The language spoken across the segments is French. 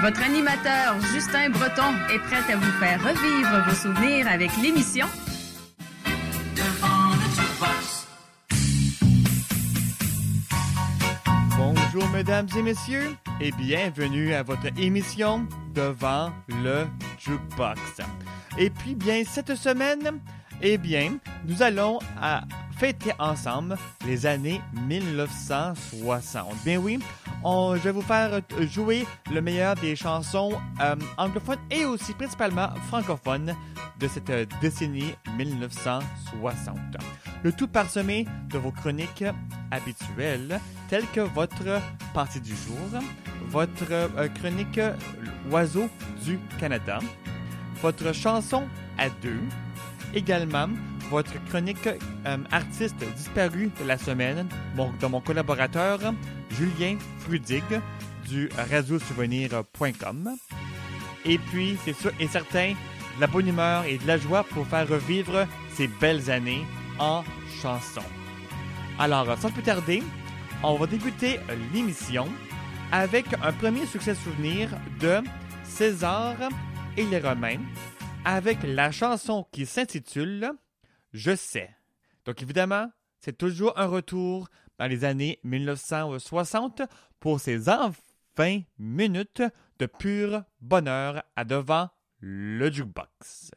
Votre animateur Justin Breton est prêt à vous faire revivre vos souvenirs avec l'émission Bonjour mesdames et messieurs et bienvenue à votre émission Devant le Jukebox. Et puis bien cette semaine, eh bien, nous allons à fêter ensemble les années 1960. Bien oui, je vais vous faire jouer le meilleur des chansons euh, anglophones et aussi principalement francophones de cette décennie 1960. Le tout parsemé de vos chroniques habituelles, telles que votre partie du jour, votre euh, chronique Oiseau du Canada, votre chanson à deux, également votre chronique euh, artiste disparu de la semaine, de mon collaborateur Julien Frudig du radiosouvenir.com. Et puis, c'est sûr et certain, de la bonne humeur et de la joie pour faire revivre ces belles années en chanson. Alors, sans plus tarder, on va débuter l'émission avec un premier succès souvenir de César et les Romains avec la chanson qui s'intitule Je sais. Donc évidemment, c'est toujours un retour dans les années 1960 pour ces 20 minutes de pur bonheur à devant le jukebox.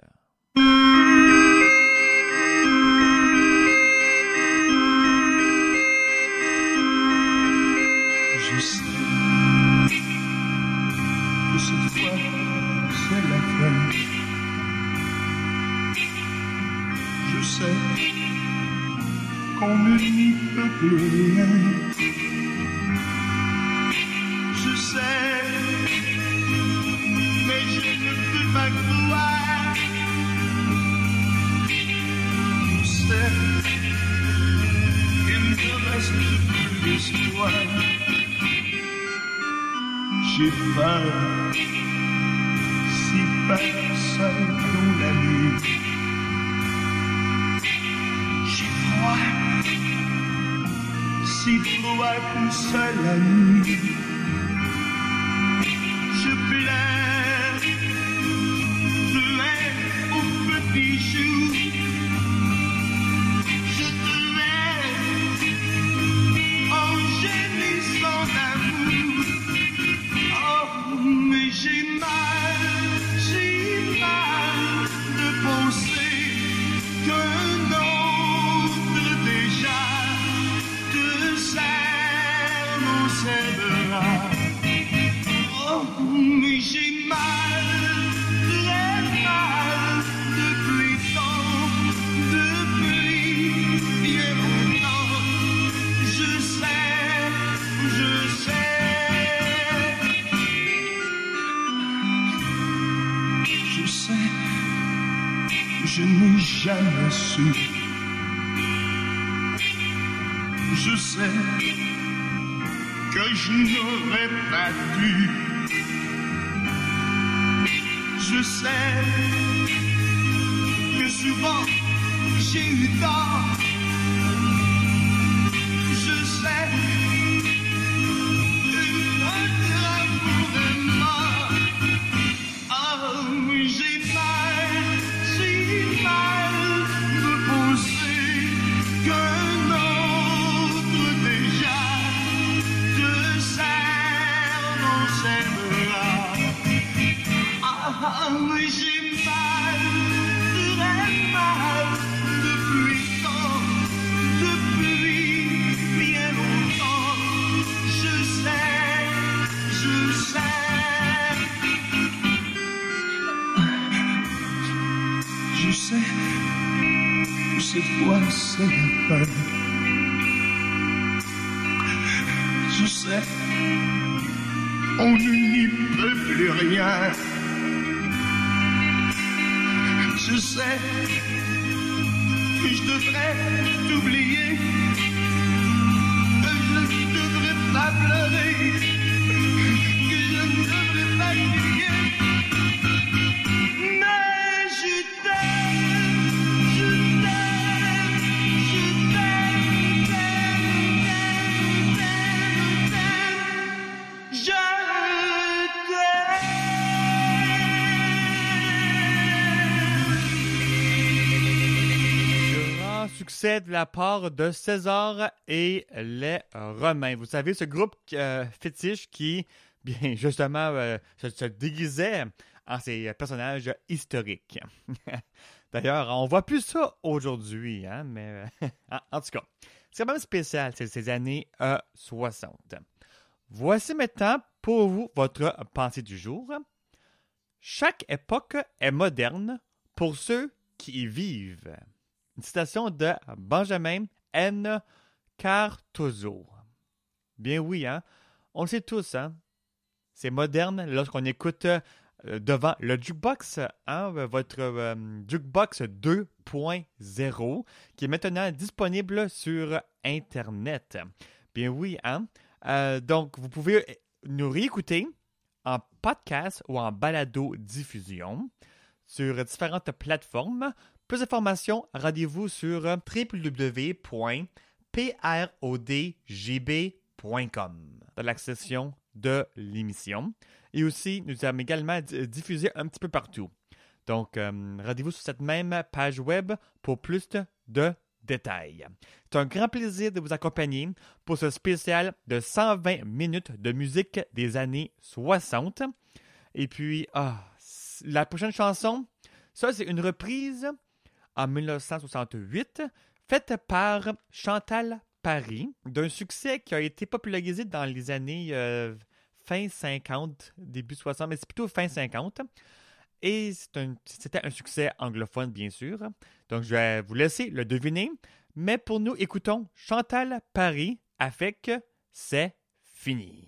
Sais qu'on ne n'y peut plus rien. Je sais, mais je ne peux pas croire. Je sais qu'il ne reste plus d'espoir. J'ai peur si personne dans la nuit. Si froid tout seul la nuit. Je pleure, pleure au petit jour. Je te en gémissant d'amour. Oh, mais j'ai mal, j'ai mal de penser qu'un Je sais, je sais. Je sais, je n'ai jamais su. Je sais que je n'aurais pas dû. Je sais que souvent j'ai eu tort. Je devrais t'oublier, De la part de César et les Romains. Vous savez, ce groupe euh, fétiche qui, bien justement, euh, se, déguisait en ces personnages historiques. D'ailleurs, on voit plus ça aujourd'hui, hein, mais euh, en, tout cas, c'est quand même spécial, c'est ces années euh, 60. Voici maintenant pour vous votre pensée du jour. Chaque époque est moderne pour ceux qui y vivent. Citation de Benjamin N. Cartozo. Bien oui, hein? On le sait tous, hein? C'est moderne lorsqu'on écoute euh, devant le jukebox, hein, votre euh, jukebox 2.0, qui est maintenant disponible sur Internet. Bien oui, hein? Euh, donc, vous pouvez nous réécouter en podcast ou en balado diffusion sur différentes plateformes. Plus d'informations, rendez-vous sur www.prodgb.com dans la section de l'émission. Et aussi, nous avons également di- diffusé un petit peu partout. Donc, euh, rendez-vous sur cette même page web pour plus de- détails. C'est un grand plaisir de vous accompagner pour ce spécial de 120 minutes de musique des années 60. Et puis, ah, la prochaine chanson, ça, c'est une reprise en 1968 faite par Chantal Paris d'un succès qui a été popularisé dans les années euh, fin 50, début 60, mais c'est plutôt fin 50. Et c'est un- c'était un succès anglophone, bien sûr. Donc, je vais vous laisser le deviner. Mais pour nous, écoutons Chantal Paris avec C'est fini.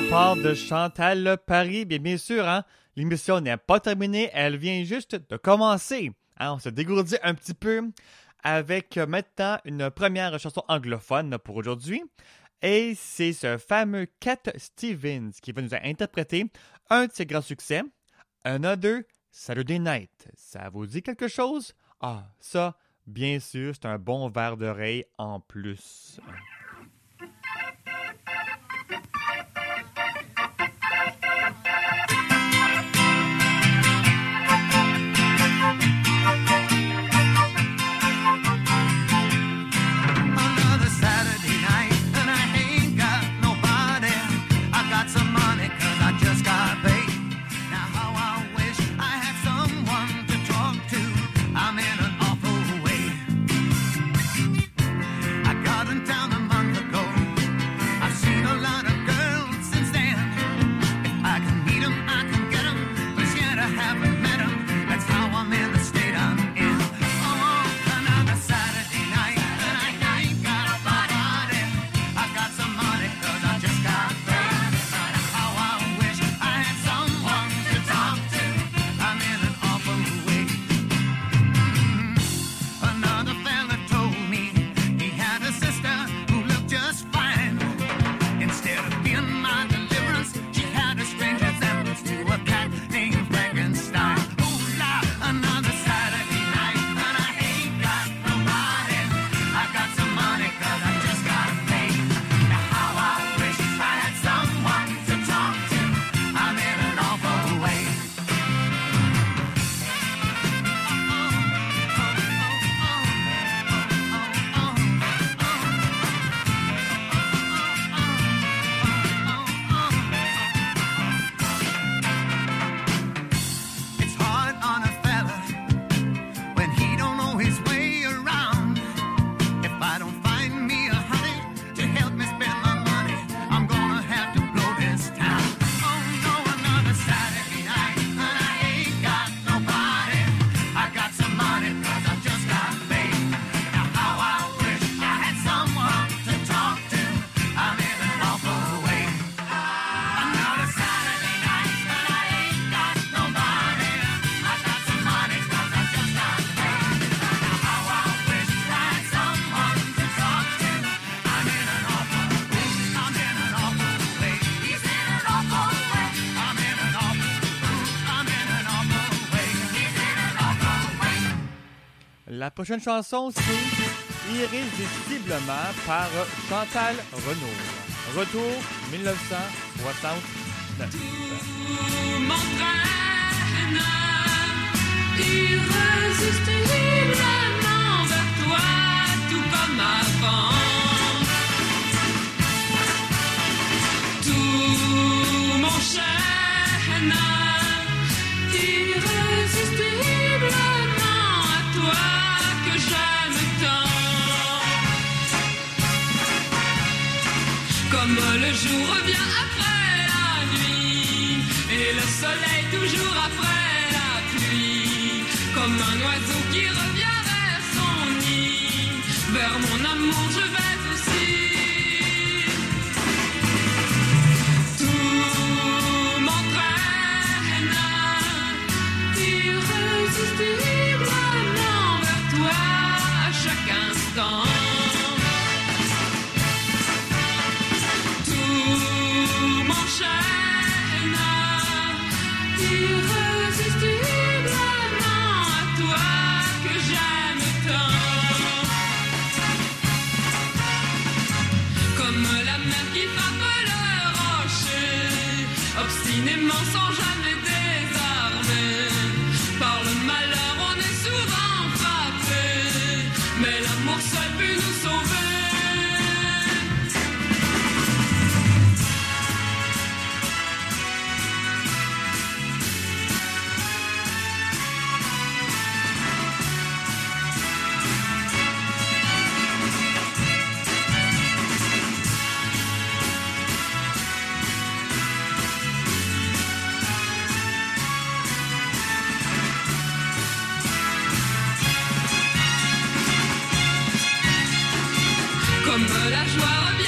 la part de Chantal Paris. Bien, sûr, hein, l'émission n'est pas terminée, elle vient juste de commencer. On se dégourdit un petit peu avec euh, maintenant une première chanson anglophone pour aujourd'hui. Et c'est ce fameux Cat Stevens qui va nous interpréter un de ses grands succès, Another Saturday Night. Ça vous dit quelque chose? Ah, ça, bien sûr, c'est un bon verre d'oreille en plus. Prochaine chanson, c'est Irrésistiblement par Chantal Renaud. Retour 1969. irrésistiblement vers toi, tout comme avant. Tout mon chêne. le jour revient après la nuit, et le soleil toujours après la pluie, comme un oiseau qui revient vers son nid, vers mon amour je comme la joie revient.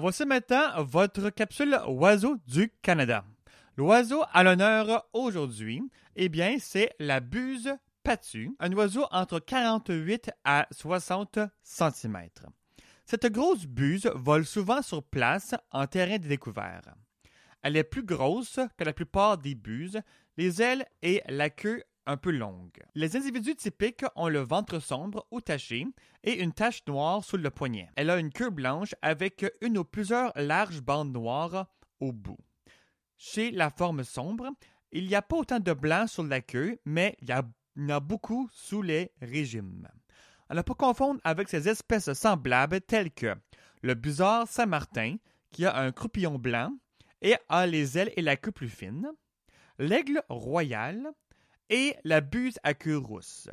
Voici maintenant votre capsule Oiseau du Canada. L'oiseau à l'honneur aujourd'hui, eh bien, c'est la buse patue, un oiseau entre 48 à 60 cm. Cette grosse buse vole souvent sur place en terrain de découvert. Elle est plus grosse que la plupart des buses, les ailes et la queue un peu longues. Les individus typiques ont le ventre sombre ou taché et une tache noire sous le poignet. Elle a une queue blanche avec une ou plusieurs larges bandes noires au bout. Chez la forme sombre, il n'y a pas autant de blanc sur la queue, mais il y, en a beaucoup sous les régimes. À ne pas confondre avec ces espèces semblables telles que le busard Saint-Martin, qui a un croupillon blanc et a les ailes et la queue plus fine, l'aigle royal et la buse à queue rousse.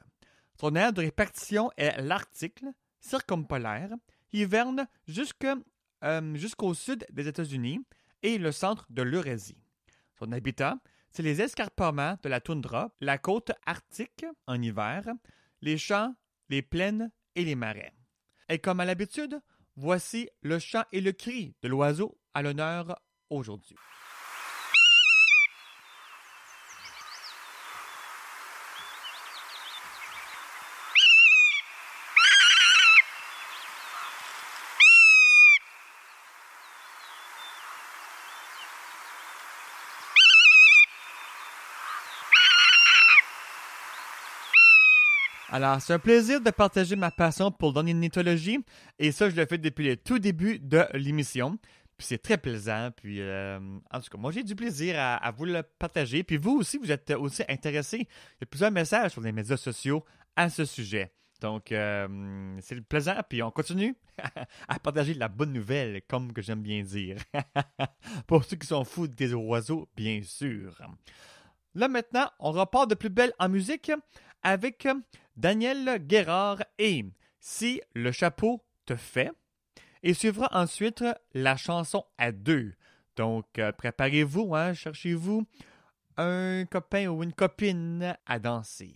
Son aire de répartition est l'Arctique, circumpolaire, hiverne jusque, euh, jusqu'au sud des États-Unis et le centre de l'Eurasie. Son habitat, c'est les escarpements de la toundra, la côte arctique en hiver, les champs, les plaines et les marais. Et comme à l'habitude, voici le chant et le cri de l'oiseau à l'honneur aujourd'hui. Alors, c'est un plaisir de partager ma passion pour l'ornithologie et ça, je le fais depuis le tout début de l'émission. Puis c'est très plaisant. Puis, euh, en tout cas, moi, j'ai du plaisir à, vous le partager. Puis vous aussi, vous êtes aussi intéressé. Il y a plusieurs messages sur les médias sociaux à ce sujet. Donc, euh, c'est plaisant. Puis on continue à partager la bonne nouvelle, comme que j'aime bien dire. pour ceux qui sont fous des oiseaux, bien sûr. Là maintenant, on repart de plus belle en musique avec Daniel Guérard et Si le chapeau te fait. Et suivra ensuite la chanson à deux. Donc, euh, préparez-vous, hein, cherchez-vous un copain ou une copine à danser.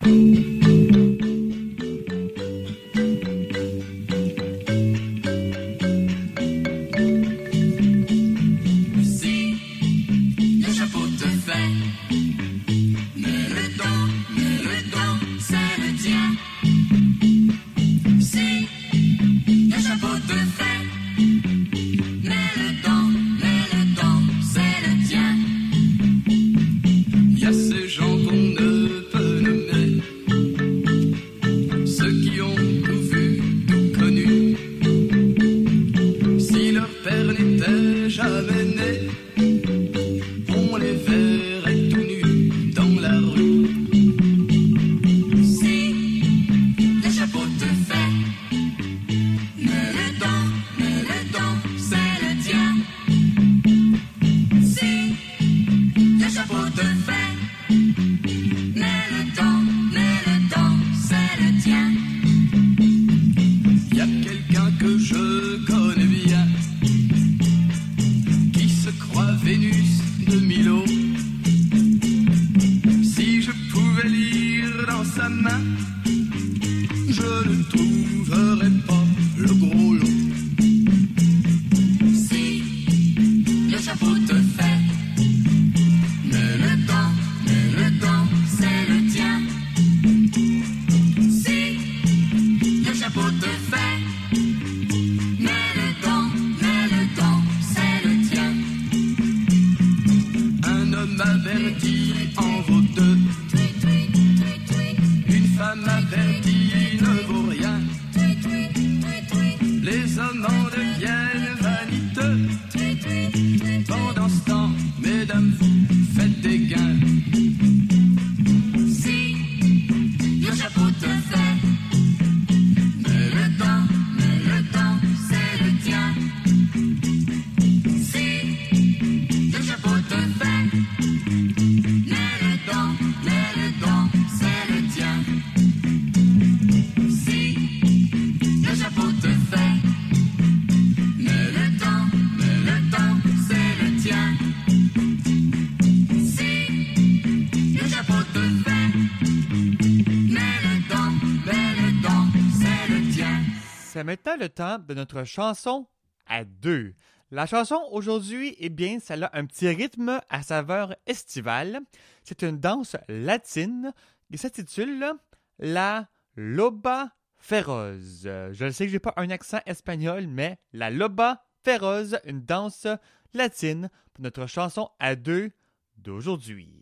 le temps de notre chanson à deux. La chanson aujourd'hui, eh bien, ça a un petit rythme à saveur estivale. C'est une danse latine qui s'intitule la loba féroce. Je sais que j'ai pas un accent espagnol, mais la loba féroce, une danse latine pour notre chanson à deux d'aujourd'hui.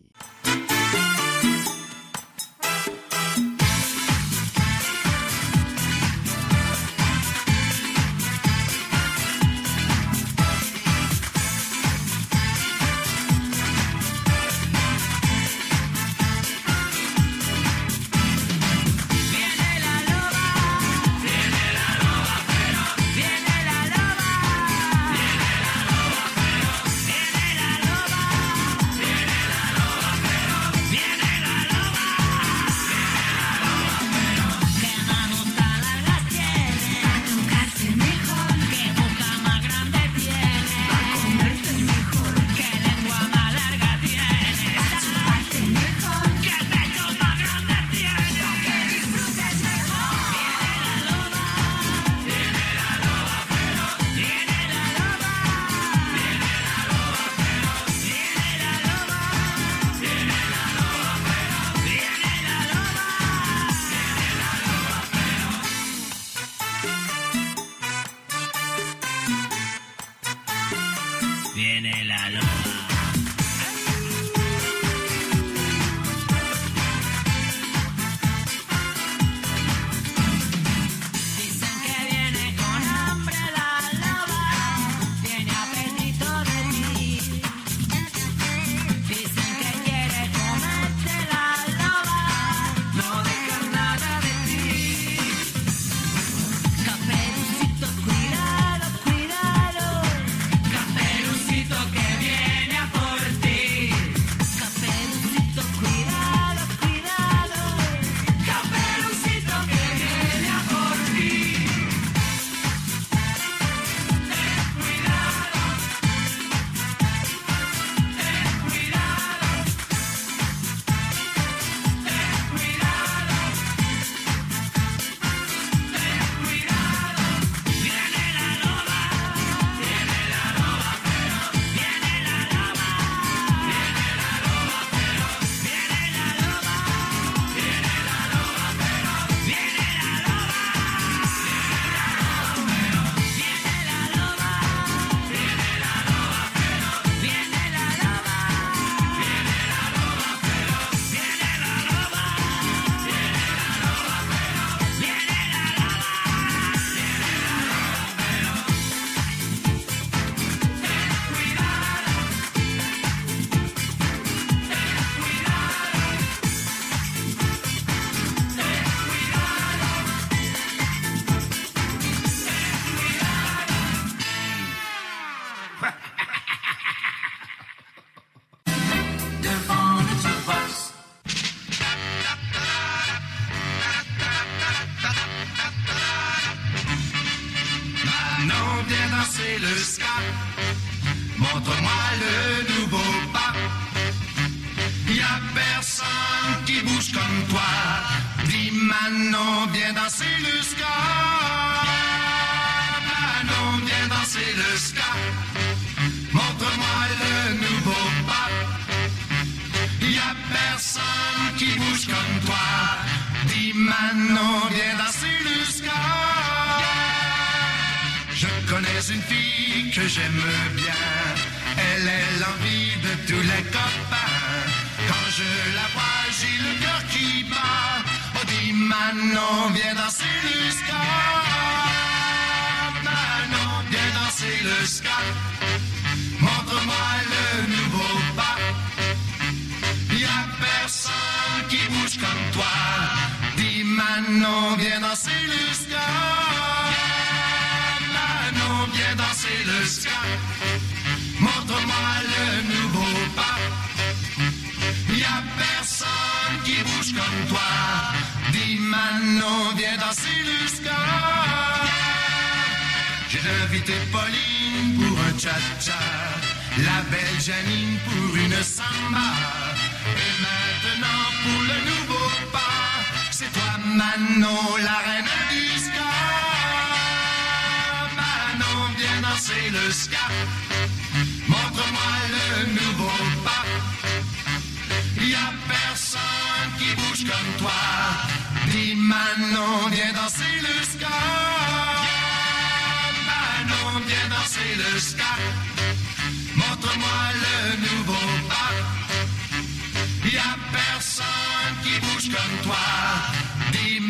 in it.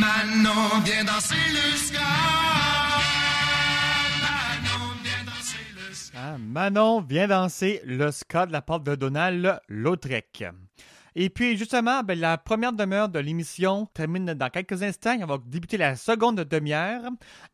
Manon, viens danser le ska. Manon, viens danser le ska. Ah, Manon vient danser le ska de la part de Donald Lautrec. Et puis, justement, ben, la première demeure de l'émission termine dans quelques instants. On va débuter la seconde demi-heure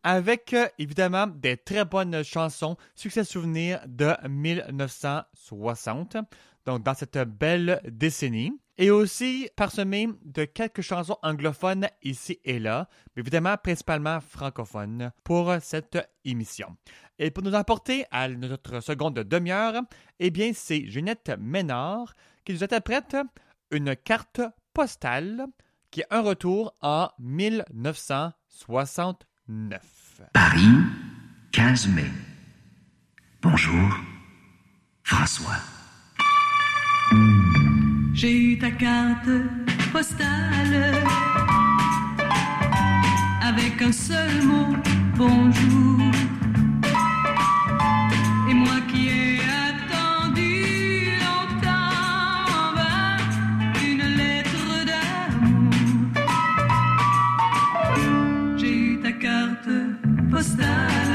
avec, euh, évidemment, des très bonnes chansons, succès souvenirs de 1960, donc dans cette belle décennie. Et aussi parsemé de quelques chansons anglophones ici et là, mais évidemment principalement francophones pour cette émission. Et pour nous apporter à notre seconde demi-heure, eh bien, c'est Jeannette Ménard qui nous interprète une carte postale qui est un retour en 1969. Paris, 15 mai. Bonjour, François. J'ai eu ta carte postale avec un seul mot, bonjour. Et moi qui ai attendu longtemps une lettre d'amour. J'ai eu ta carte postale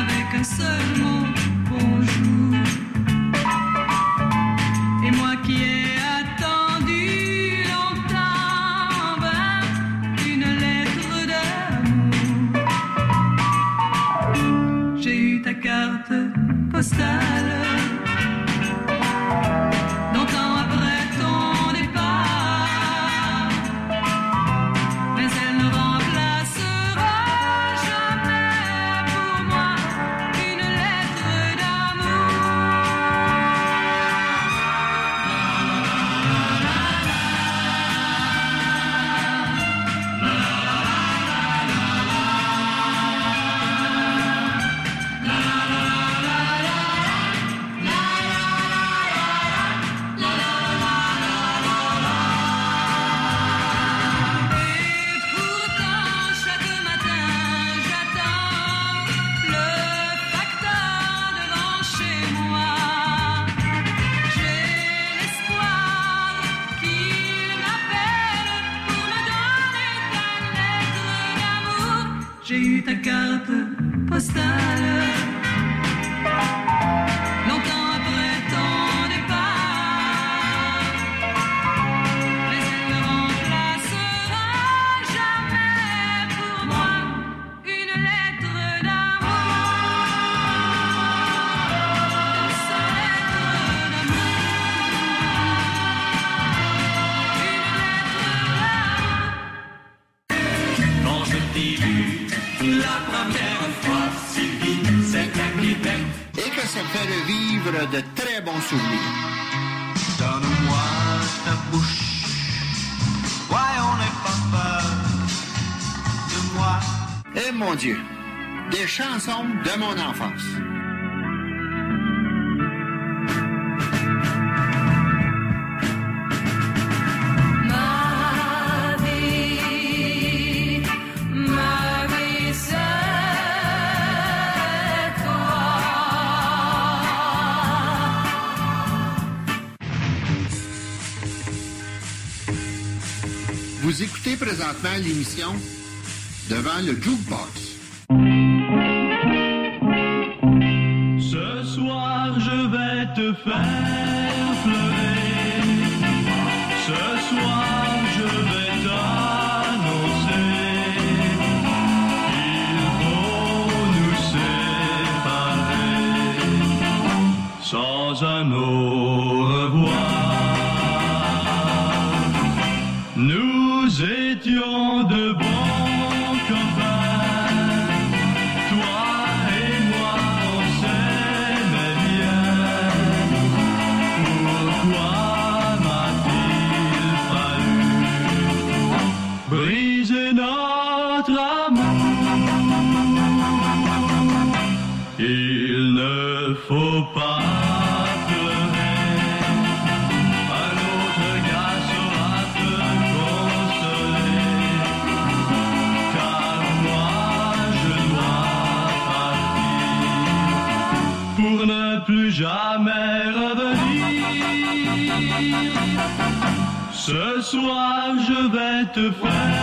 avec un seul mot, bonjour. Et moi qui ai attendu longtemps en vain une lettre d'amour. J'ai eu ta carte postale. Et que ça fait revivre de très bons souvenirs. Donne-moi ta bouche. On n'est pas peur de moi. Eh mon Dieu, des chansons de mon enfance. Présentement l'émission Devant le Jukebox. Ce soir je vais te faire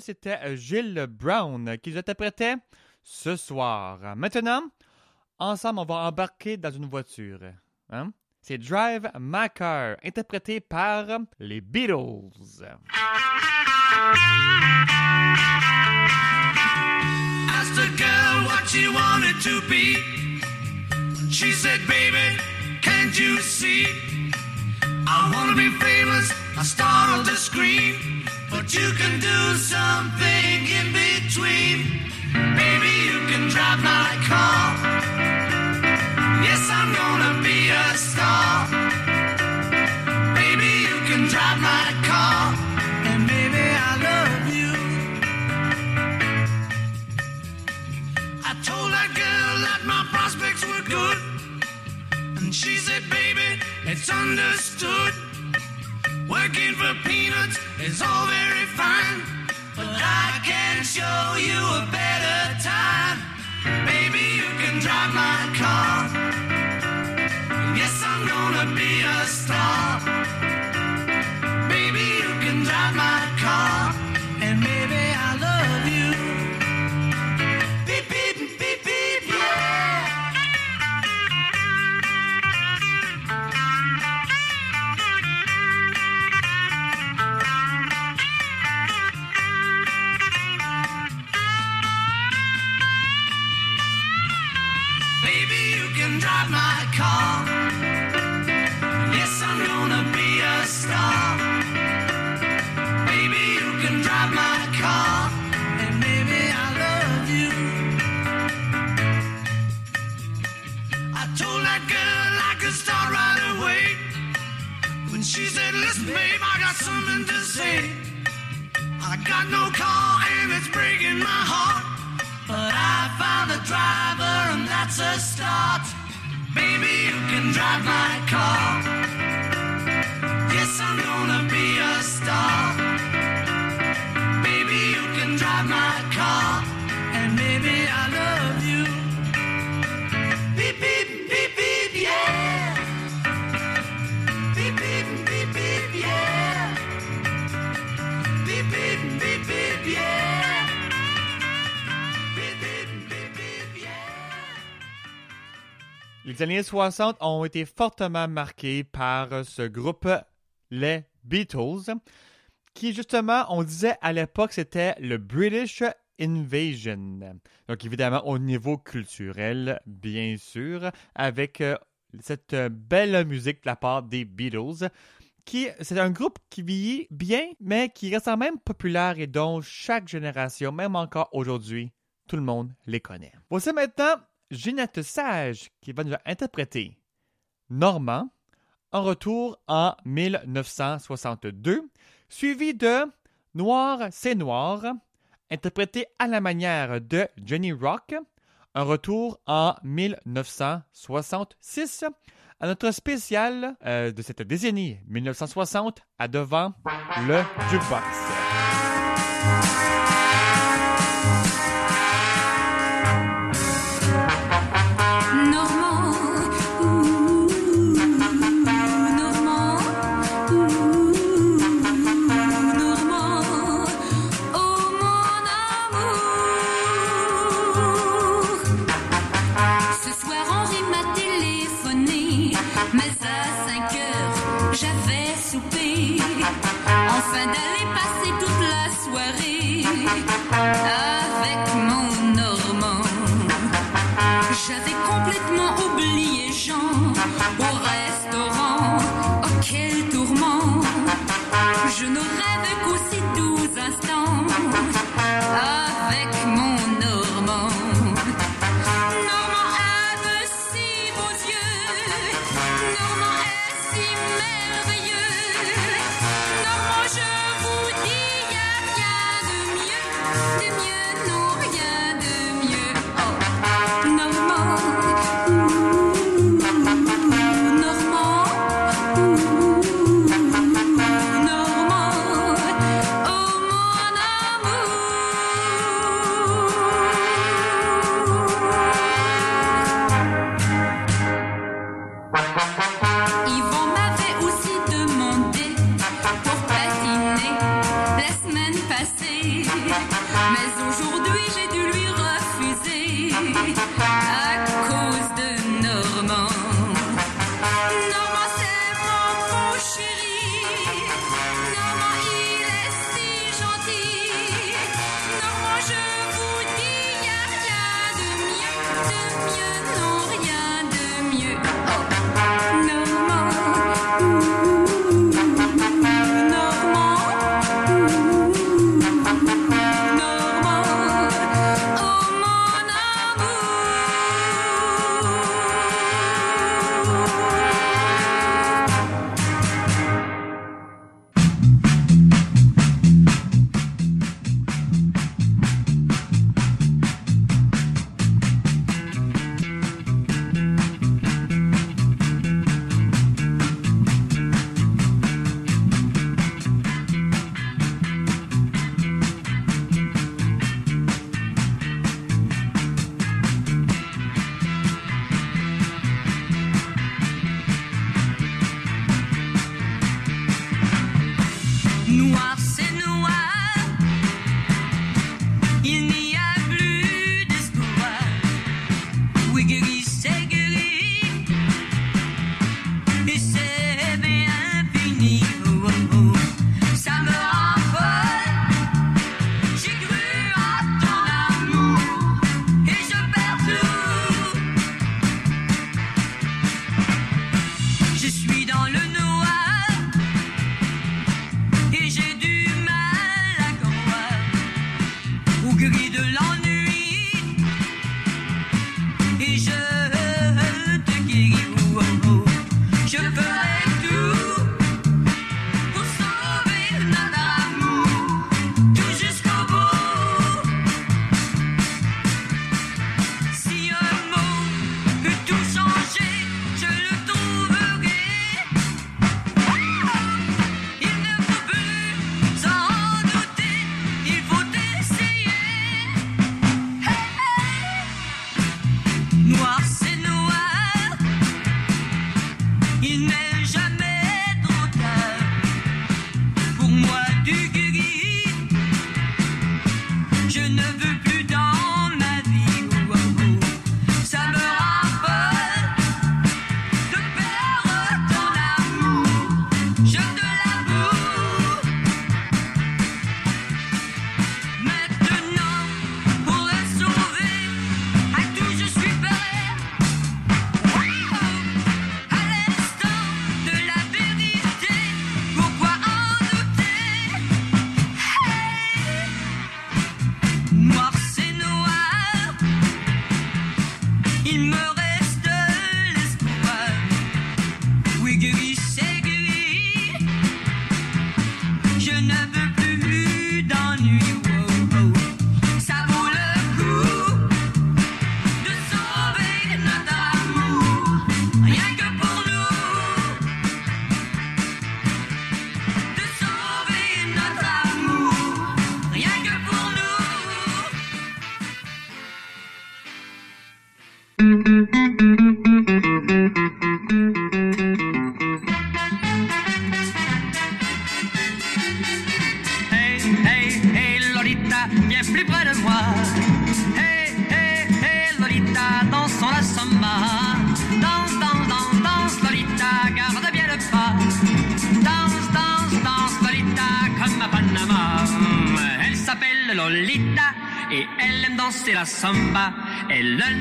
1964, c'était euh, Gilles Brown qui nous interprétait ce soir. Maintenant, ensemble, on va embarquer dans une voiture. Hein? C'est Drive My interprété par les Beatles. Asked a girl what she wanted to be. She said, Baby, can't you see? I wanna be famous, a star on the screen. But you can do something in between. Maybe you can drive my car. Yes, I'm gonna be a star. Maybe you can drive my car. And maybe I love you. I told that girl that my prospects were good. And she said, baby, it's understood. Working for peanuts is all very fine. But I can show you a better time. Baby, you can drive my car. Yes, I'm gonna be a star. That's a start. Baby, you can drive my car. Les années 60 ont été fortement marquées par ce groupe, les Beatles, qui justement, on disait à l'époque, c'était le British Invasion. Donc évidemment au niveau culturel, bien sûr, avec euh, cette belle musique de la part des Beatles. Qui, c'est un groupe qui vieillit bien, mais qui reste quand même populaire et dont chaque génération, même encore aujourd'hui, tout le monde les connaît. Voici maintenant Ginette Sage qui va nous interpréter Normand en retour en 1962, suivi de Noir c'est noir, interprété à la manière de Jenny Rock, un retour en 1966 à notre spécial euh, de cette décennie 1960 à devant le jukebox.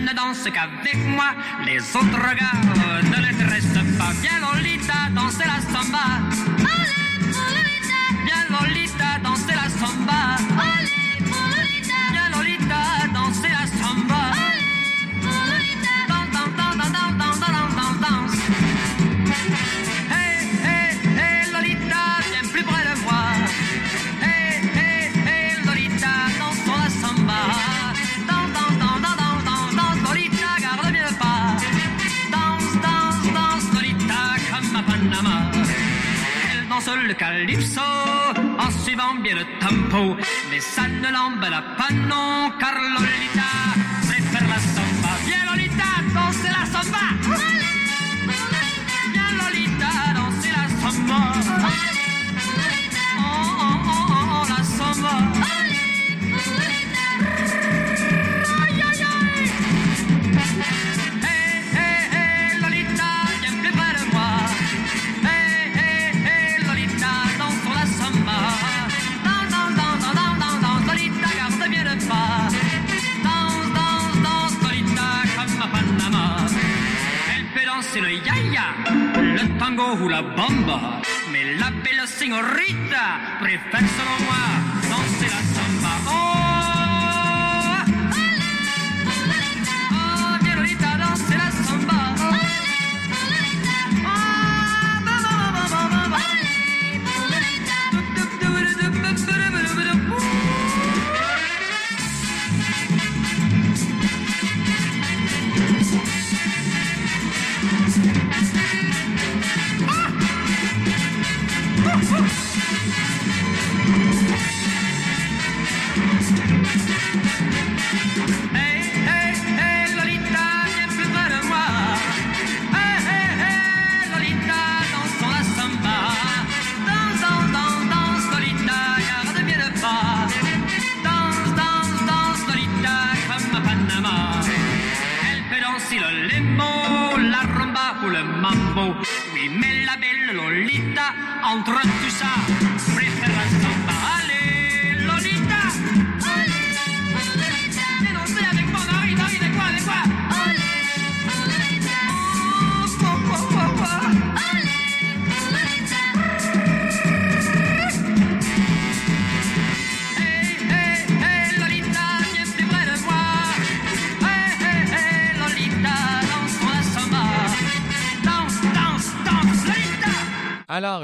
Ne danse qu'avec moi, les autres regards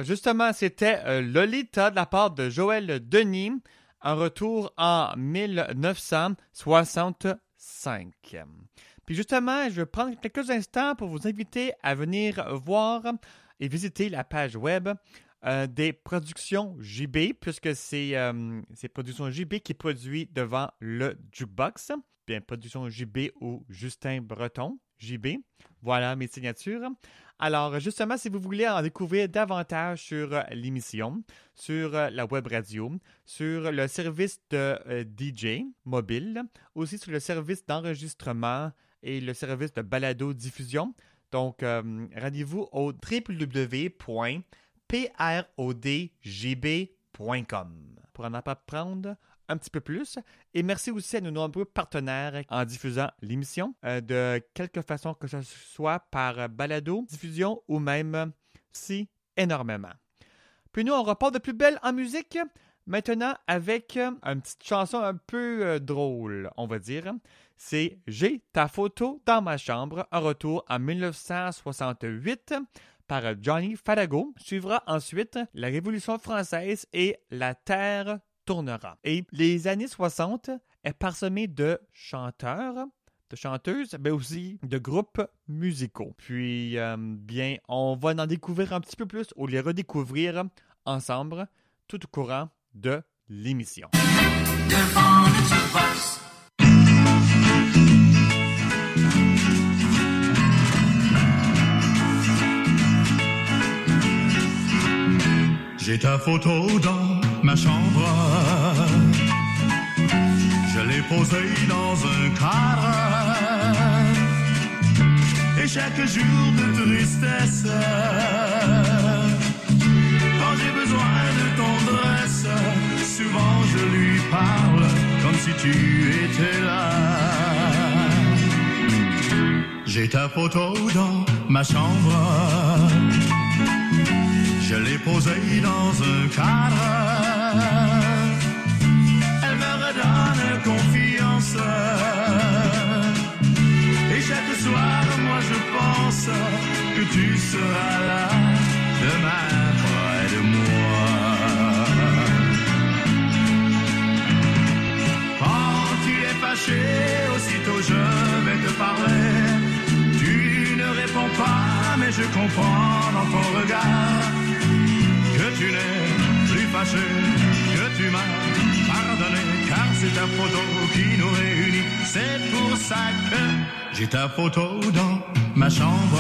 Justement, c'était euh, Lolita de la part de Joël Denis, un retour en 1965. Puis justement, je vais prendre quelques instants pour vous inviter à venir voir et visiter la page web euh, des productions JB, puisque c'est euh, Productions JB qui produit devant le Jukebox. Bien, Production JB ou Justin Breton, JB. Voilà mes signatures. Alors, justement, si vous voulez en découvrir davantage sur euh, l'émission, sur euh, la web radio, sur le service de euh, DJ mobile, aussi sur le service d'enregistrement et le service de balado-diffusion. Donc, rendez-vous au www.prodjb.com pour en apprendre un petit peu plus. Et merci aussi à nos nombreux partenaires en diffusant l'émission, euh, de quelque façon que ce soit par balado, diffusion ou même si énormément. Puis nous, on repart de plus belle en musique. Maintenant, avec euh, une petite chanson un peu euh, drôle, on va dire. C'est J'ai ta photo dans ma chambre, un retour en 1968 par Johnny Fadago. Suivra ensuite La Révolution française et La Terre Et les années 60 est parsemée de chanteurs, de chanteuses, mais aussi de groupes musicaux. Puis, euh, bien, on va en découvrir un petit peu plus ou les redécouvrir ensemble tout au courant de l'émission. J'ai ta photo dans ma chambre. Je l'ai posée dans un cadre. Et chaque jour de tristesse, quand j'ai besoin de tendresse, souvent je lui parle comme si tu étais là. J'ai ta photo dans ma chambre. Je l'ai posée dans un cadre. Elle me redonne confiance. Et chaque soir, moi je pense que tu seras là demain près de moi. Quand tu es fâché, aussitôt je vais te parler. Tu ne réponds pas, mais je comprends dans ton regard tu n'es plus fâché, que tu m'as pardonné, car c'est ta photo qui nous réunit. C'est pour ça que j'ai ta photo dans ma chambre.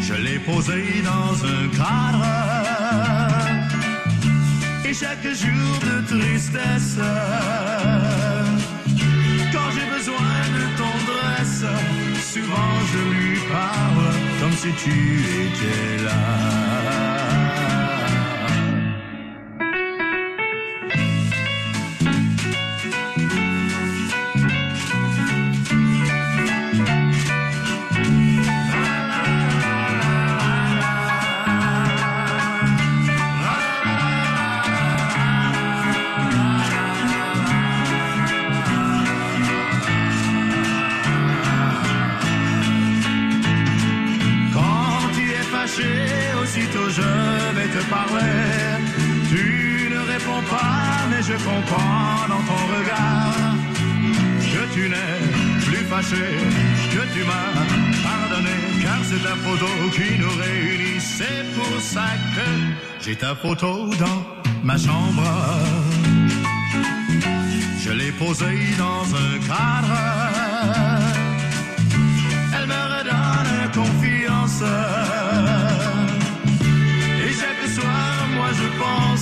Je l'ai posée dans un cadre. Et chaque jour de tristesse, quand j'ai besoin de tendresse, souvent je lui si tu étais là. Tu ne réponds pas, mais je comprends dans ton regard que tu n'es plus fâché, que tu m'as pardonné, car c'est ta photo qui nous réunit. C'est pour ça que j'ai ta photo dans ma chambre. Je l'ai posée dans un cadre.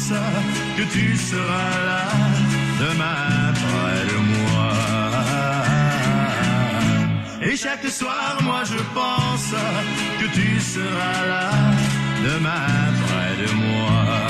Que tu seras là demain près de moi. Et chaque soir, moi je pense que tu seras là demain près de moi.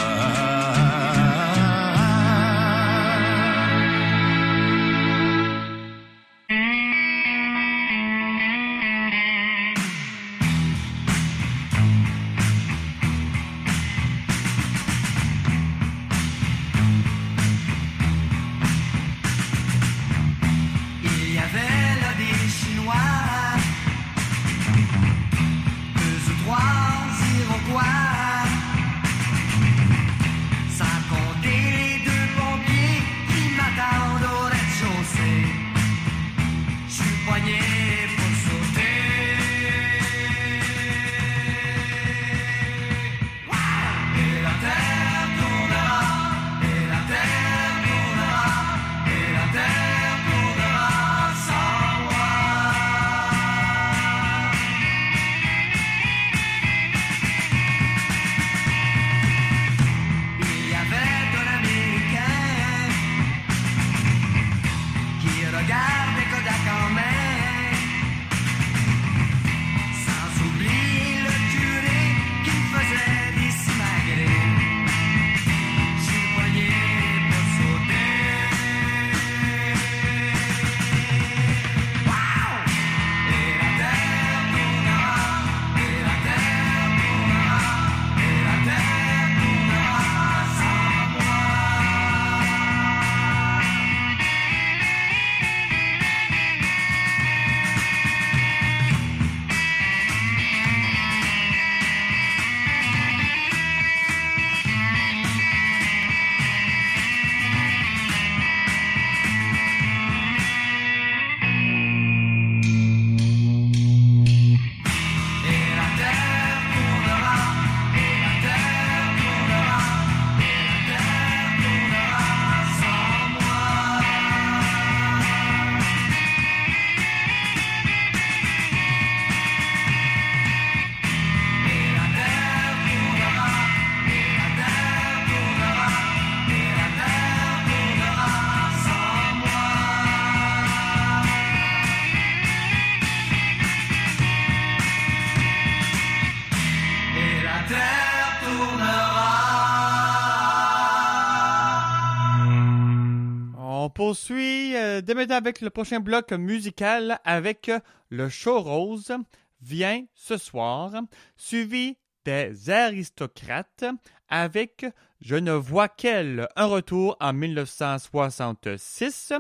poursuit euh, dès avec le prochain bloc musical avec euh, le show rose vient ce soir, suivi des aristocrates avec Je ne vois qu'elle, un retour en 1966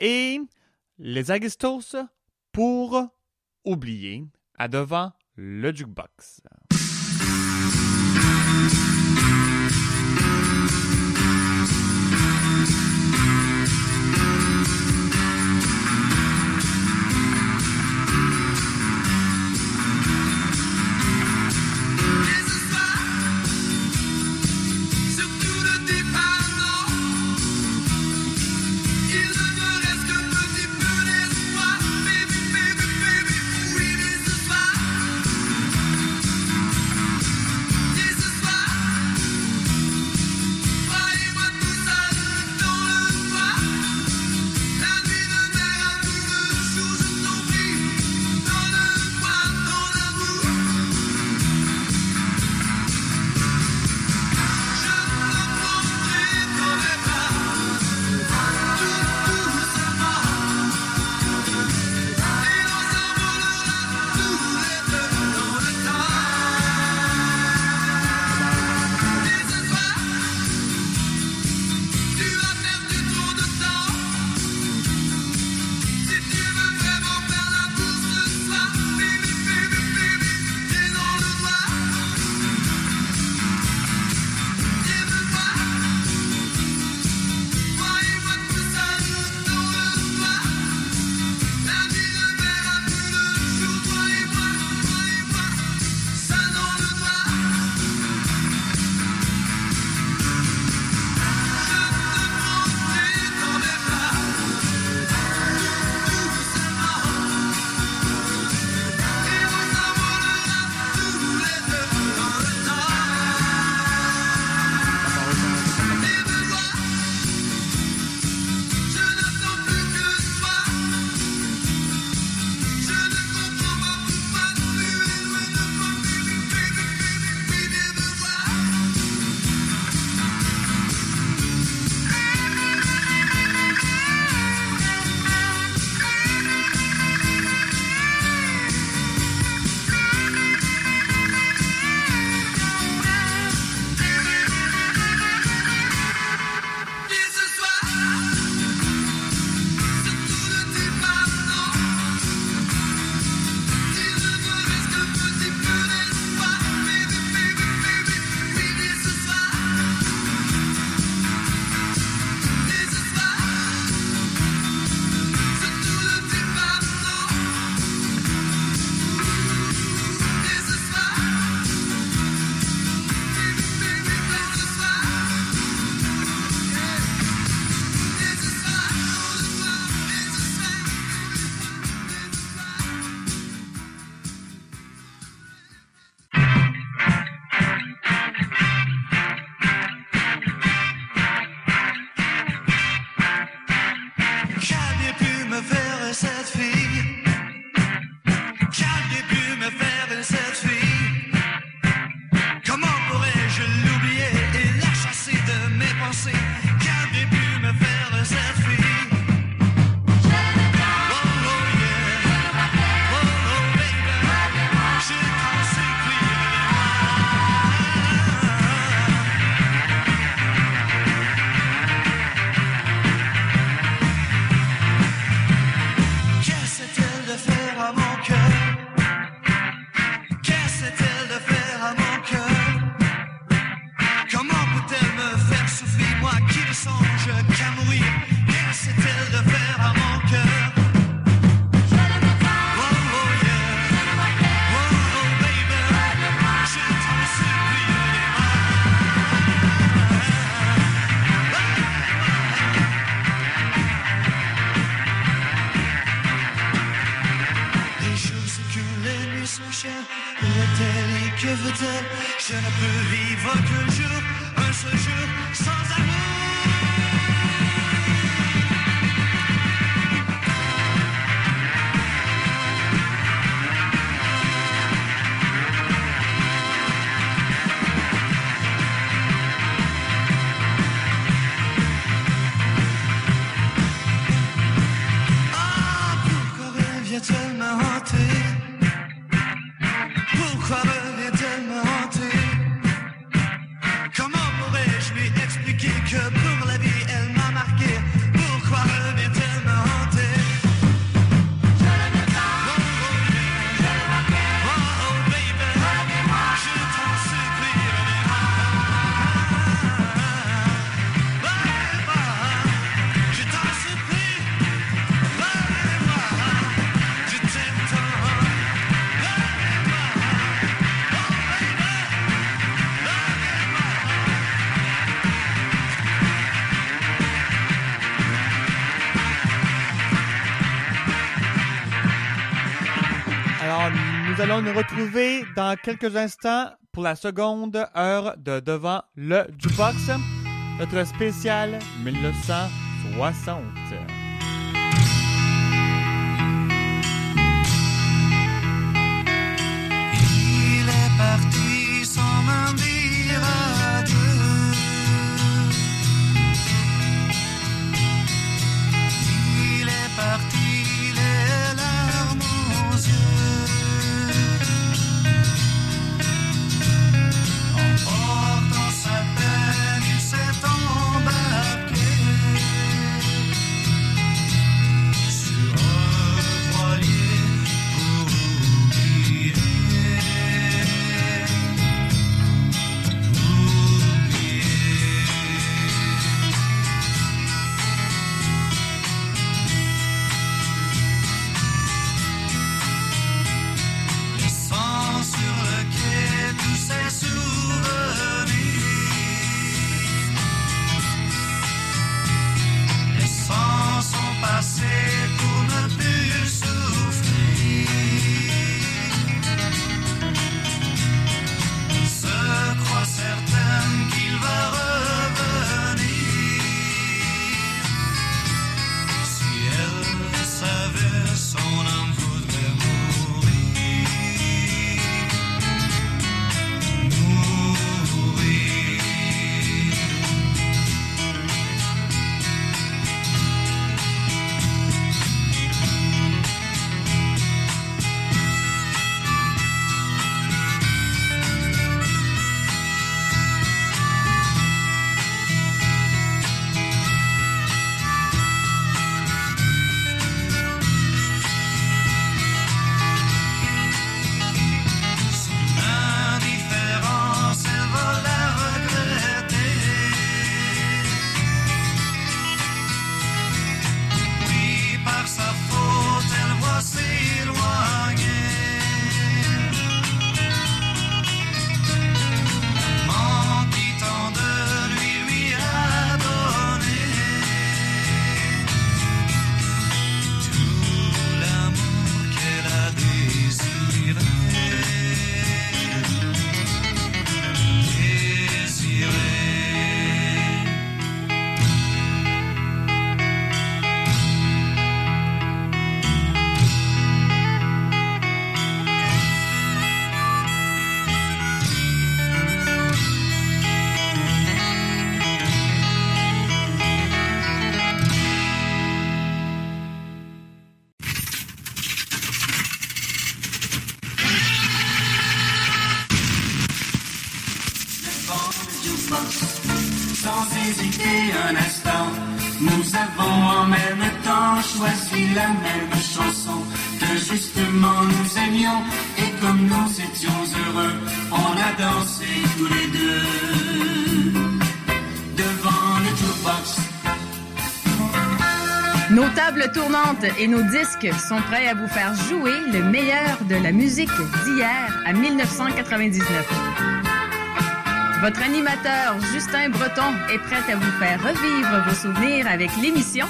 et Les Aristos pour oublier à devant le jukebox. je veux je ne peux vivre que le jour, un seul jour, sans retrouver dans quelques instants pour la seconde heure de Devant le Jukebox, notre spécial 1960. Nos tables tournantes et nos disques sont prêts à vous faire jouer le meilleur de la musique d'hier à 1999. Votre animateur Justin Breton est prêt à vous faire revivre vos souvenirs avec l'émission.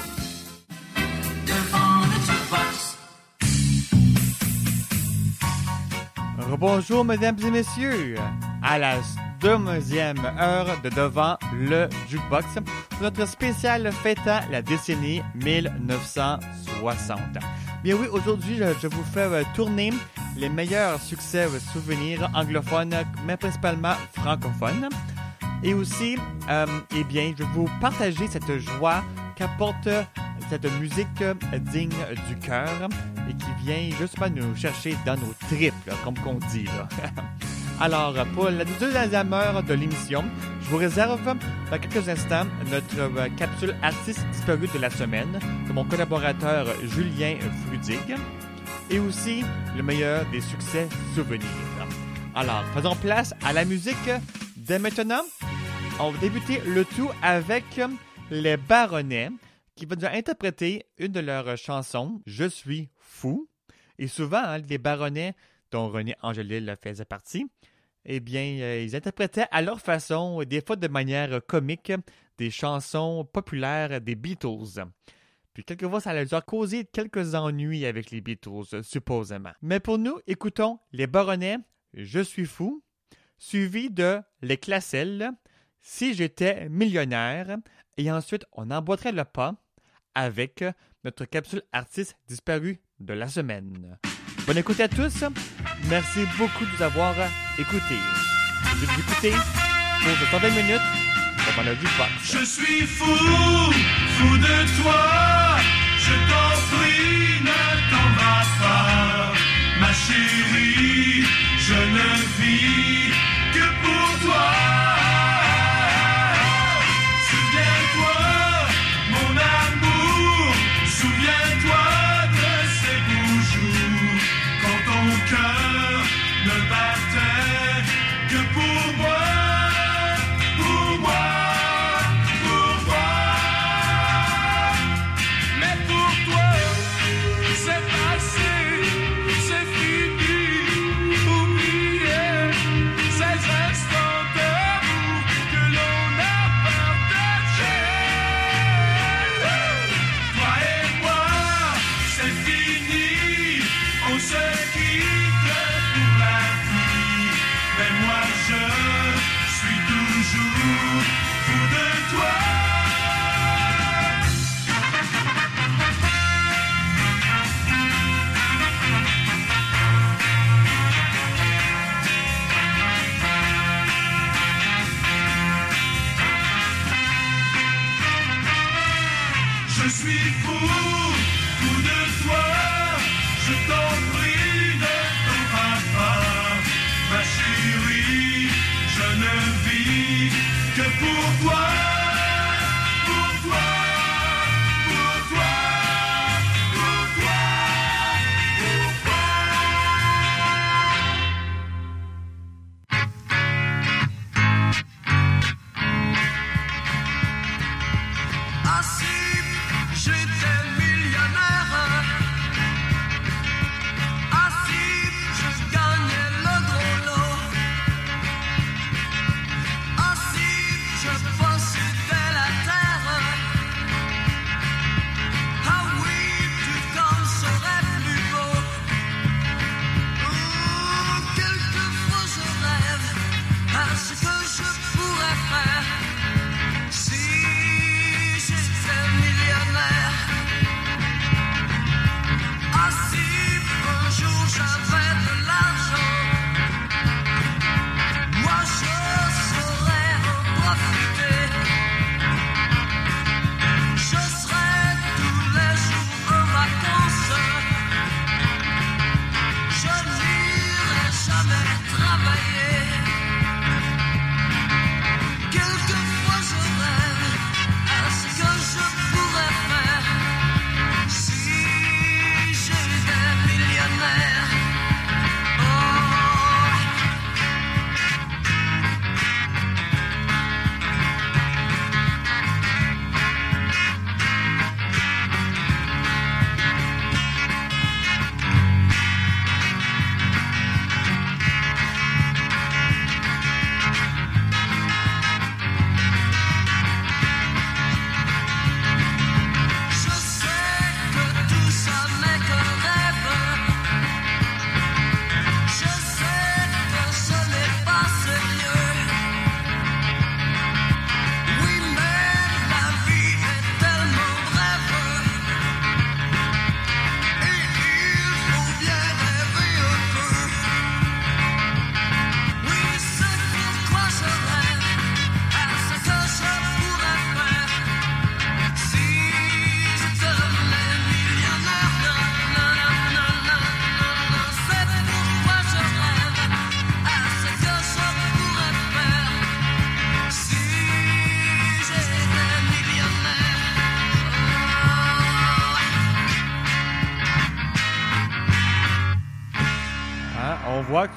Bonjour, mesdames et messieurs, à la deuxième heure de Devant le Jukebox, notre spécial fêtant la décennie 1960. Bien oui, aujourd'hui, je, vous fais euh, tourner les meilleurs succès euh, souvenirs anglophones, mais principalement francophones. Et aussi, euh, eh bien, je vais vous partager cette joie qu'apporte cette musique euh, digne du cœur et qui vient justement nous chercher dans nos tripes, là, comme qu'on dit. Là. Alors, pour la deuxième heure de l'émission, je vous réserve dans quelques instants notre euh, capsule artiste disparu de la semaine de mon collaborateur Julien Frudig et aussi le meilleur des succès souvenirs. Alors, faisons place à la musique dès maintenant. On va débuter le tout avec les Baronnets qui vont interpréter une de leurs chansons, Je suis fou. Et souvent, hein, les Baronnets, dont René Angélil faisait partie, eh bien, euh, ils interprétaient à leur façon, des fois de manière comique, des chansons populaires des Beatles. Puis quelquefois, ça leur a causé quelques ennuis avec les Beatles, supposément. Mais pour nous, écoutons les Baronnets, Je suis fou, suivi de Les Classelles, Si j'étais millionnaire, et ensuite on emboîterait le pas avec notre capsule artiste disparue de la semaine. Bonne écoute à tous. Merci beaucoup de nous avoir écoutés. Je vous écouter pour 30 minutes le jukebox. Je suis fou, fou de toi. Je t'en prie, ne t'en va pas. Ma chérie,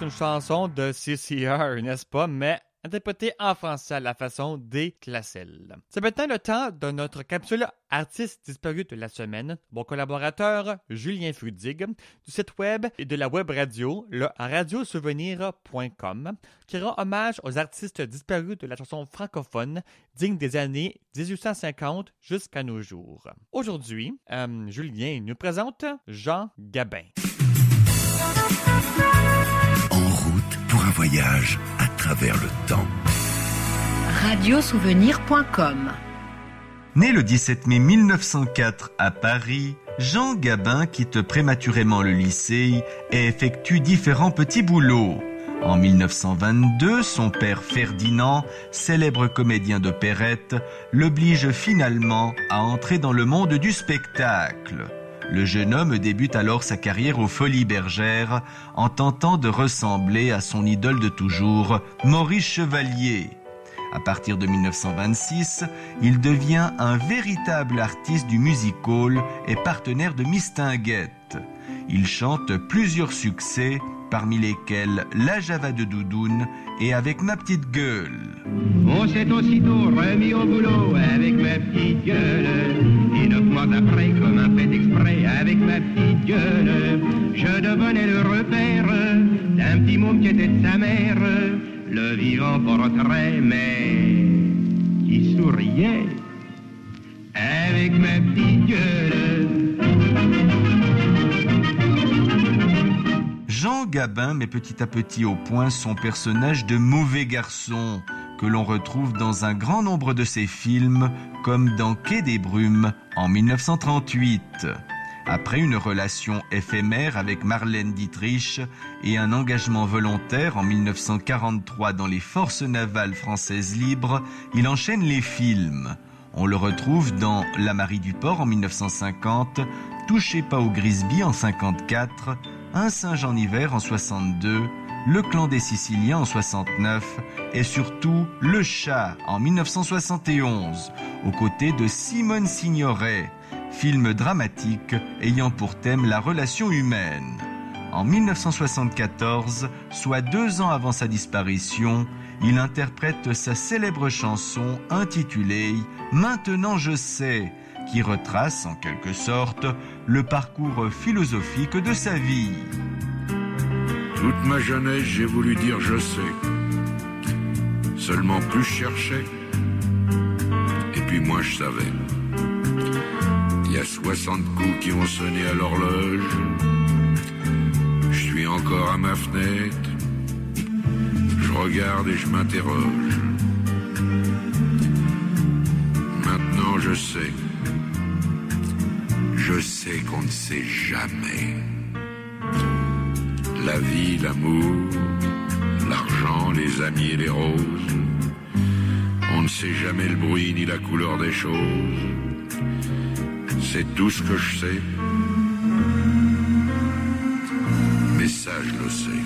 une chanson de CCR, n'est-ce pas? Mais interprétée en français à la façon des Classels. C'est maintenant le temps de notre capsule Artistes disparus de la semaine. Mon collaborateur, Julien Frudig, du site web et de la web radio, le radiosouvenir.com, qui rend hommage aux artistes disparus de la chanson francophone, digne des années 1850 jusqu'à nos jours. Aujourd'hui, euh, Julien nous présente Jean Gabin. Voyage à travers le temps. Radiosouvenir.com Né le 17 mai 1904 à Paris, Jean Gabin quitte prématurément le lycée et effectue différents petits boulots. En 1922, son père Ferdinand, célèbre comédien d'opérette, l'oblige finalement à entrer dans le monde du spectacle. Le jeune homme débute alors sa carrière aux Folies Bergères en tentant de ressembler à son idole de toujours, Maurice Chevalier. À partir de 1926, il devient un véritable artiste du music hall et partenaire de Mistinguette. Il chante plusieurs succès, parmi lesquels La Java de Doudoune et Avec ma petite gueule. On s'est aussitôt remis au boulot avec ma petite gueule. Et neuf mois après, comme un fait exprès, avec ma petite gueule, je devenais le repère d'un petit môme qui était de sa mère, le vivant portrait, mais qui souriait avec ma petite gueule. Jean Gabin met petit à petit au point son personnage de mauvais garçon que l'on retrouve dans un grand nombre de ses films, comme dans Quai des Brumes en 1938. Après une relation éphémère avec Marlène Dietrich et un engagement volontaire en 1943 dans les forces navales françaises libres, il enchaîne les films. On le retrouve dans La Marie du Port en 1950, Touchez pas au Grisby en 54, Un singe en hiver en 62, Le clan des Siciliens en 69 et surtout Le chat en 1971, aux côtés de Simone Signoret, film dramatique ayant pour thème la relation humaine. En 1974, soit deux ans avant sa disparition, il interprète sa célèbre chanson intitulée Maintenant je sais, qui retrace en quelque sorte le parcours philosophique de sa vie. Toute ma jeunesse, j'ai voulu dire je sais. Seulement plus je cherchais, et puis moins je savais. Il y a 60 coups qui ont sonné à l'horloge. Je suis encore à ma fenêtre. Je regarde et je m'interroge. Maintenant je sais. Je sais qu'on ne sait jamais. La vie, l'amour, l'argent, les amis et les roses. On ne sait jamais le bruit ni la couleur des choses. C'est tout ce que je sais. Mais ça, je le sais.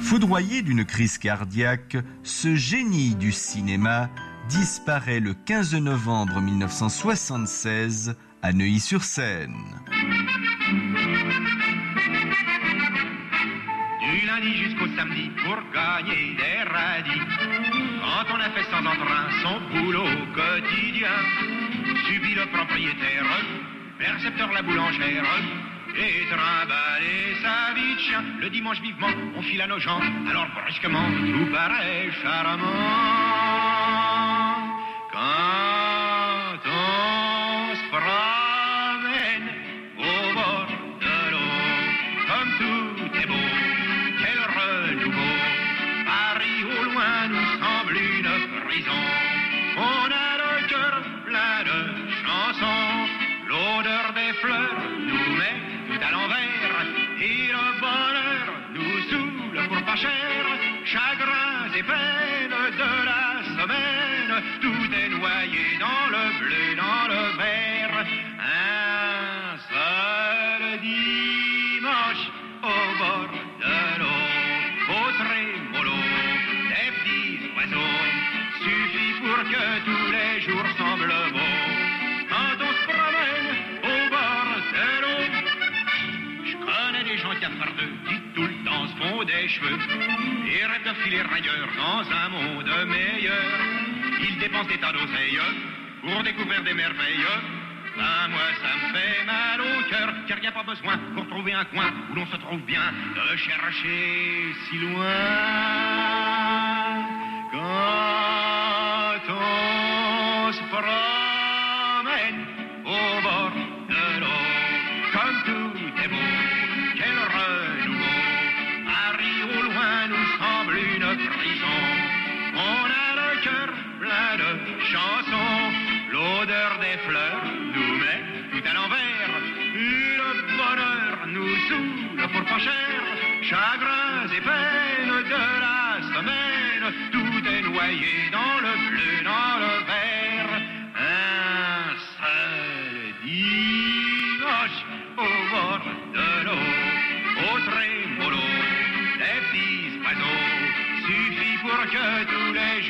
Foudroyé d'une crise cardiaque, ce génie du cinéma disparaît le 15 novembre 1976 à Neuilly-sur-Seine. Du lundi jusqu'au samedi pour gagner des radis. Quand on a fait sans entrain son boulot quotidien, subit le propriétaire, percepteur la boulangère, et trimballer sa vie de. Le dimanche vivement, on file à nos gens, alors brusquement tout paraît charmant. Quand on se promène L'odeur des fleurs nous met tout à l'envers. Et le bonheur nous saoule pour pas cher. Chagrins et peines de la semaine. Tout est noyé dans le bleu, dans le des cheveux et rêve de filer ailleurs dans un monde meilleur. Il dépense des tas d'oseilles pour découvrir des merveilles. Ben moi ça me fait mal au cœur, car y a pas besoin pour trouver un coin où l'on se trouve bien de chercher si loin. Quand on se promène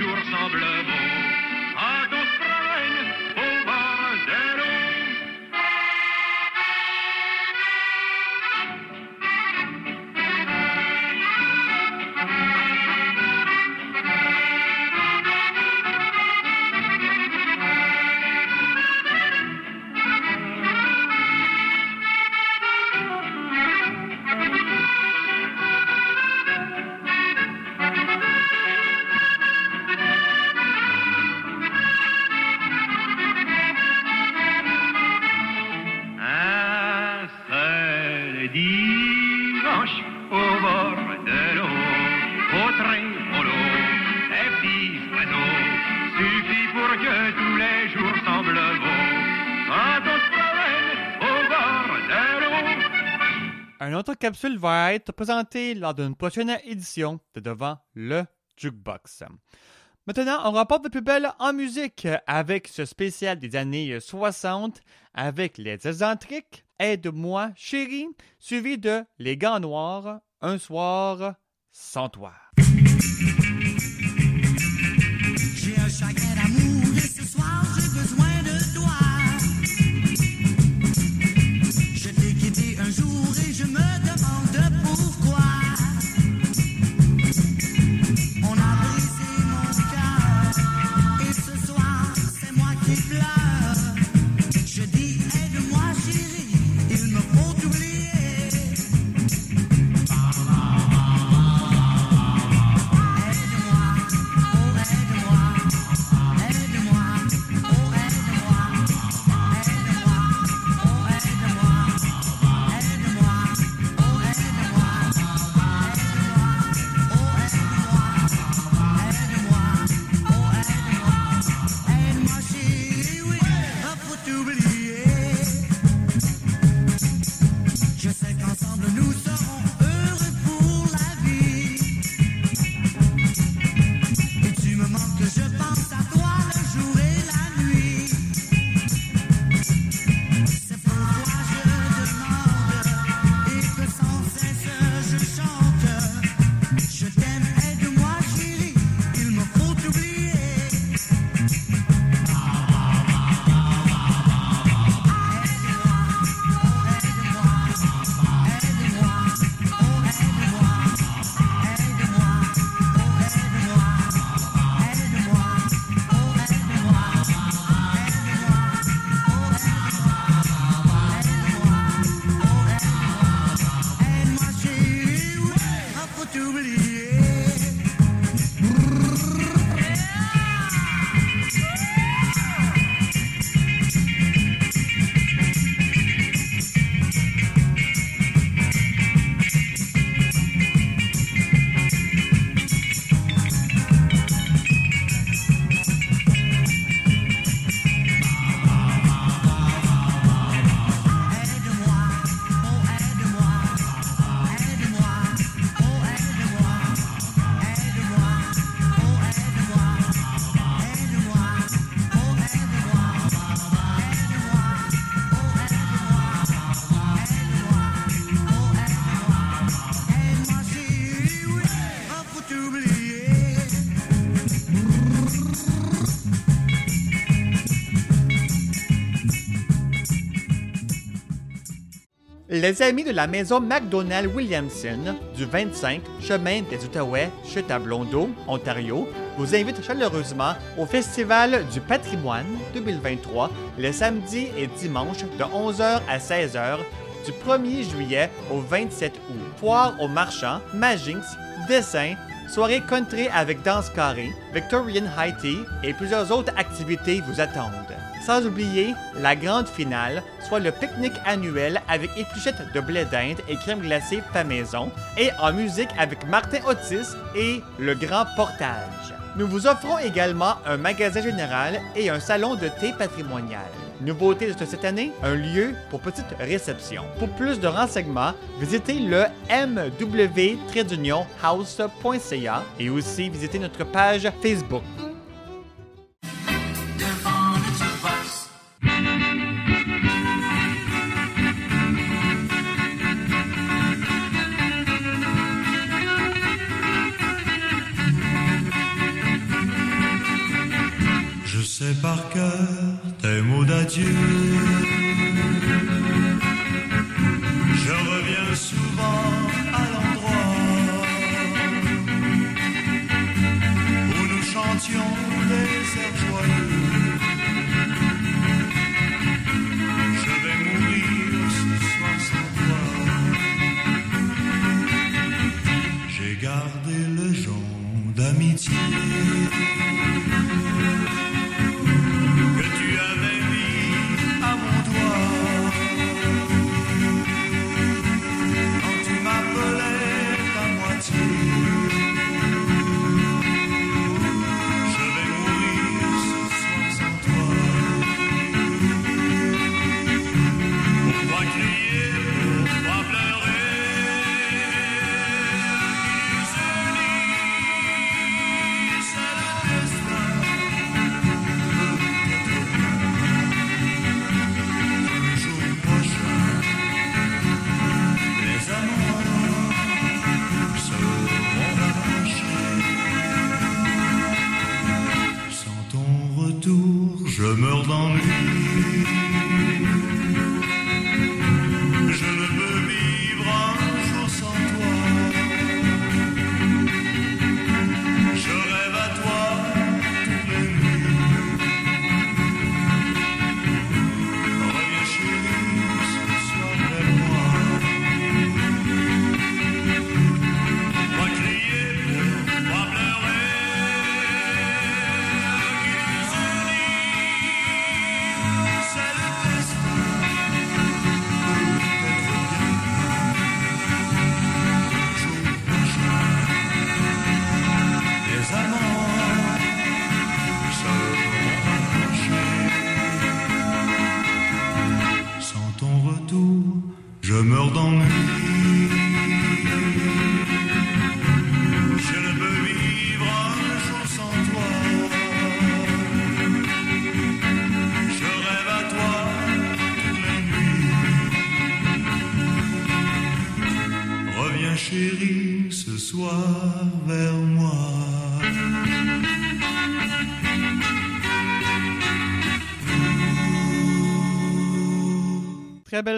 tous les jours Un autre capsule va être présentée lors d'une prochaine édition de Devant le Jukebox. Maintenant, on rapporte de plus belle en musique avec ce spécial des années 60 avec les excentriques Aide-moi chérie, suivi de Les Gants Noirs, Un soir sans toi. J'ai un chagrin Les amis de la maison McDonald Williamson du 25 chemin des Outaouais, chute à Blondeau, Ontario, vous invitent chaleureusement au Festival du patrimoine 2023 les samedis et dimanches de 11h à 16h du 1er juillet au 27 août. Foire aux marchands, Magix, dessin, soirée country avec danse carrée, Victorian High Tea et plusieurs autres activités vous attendent. Sans oublier la grande finale, soit le pique-nique annuel avec épluchettes de blé d'Inde et crème glacée fait maison, et en musique avec Martin Otis et le grand portage. Nous vous offrons également un magasin général et un salon de thé patrimonial. Nouveauté de cette année, un lieu pour petite réception. Pour plus de renseignements, visitez le mw-house.ca et aussi visitez notre page Facebook.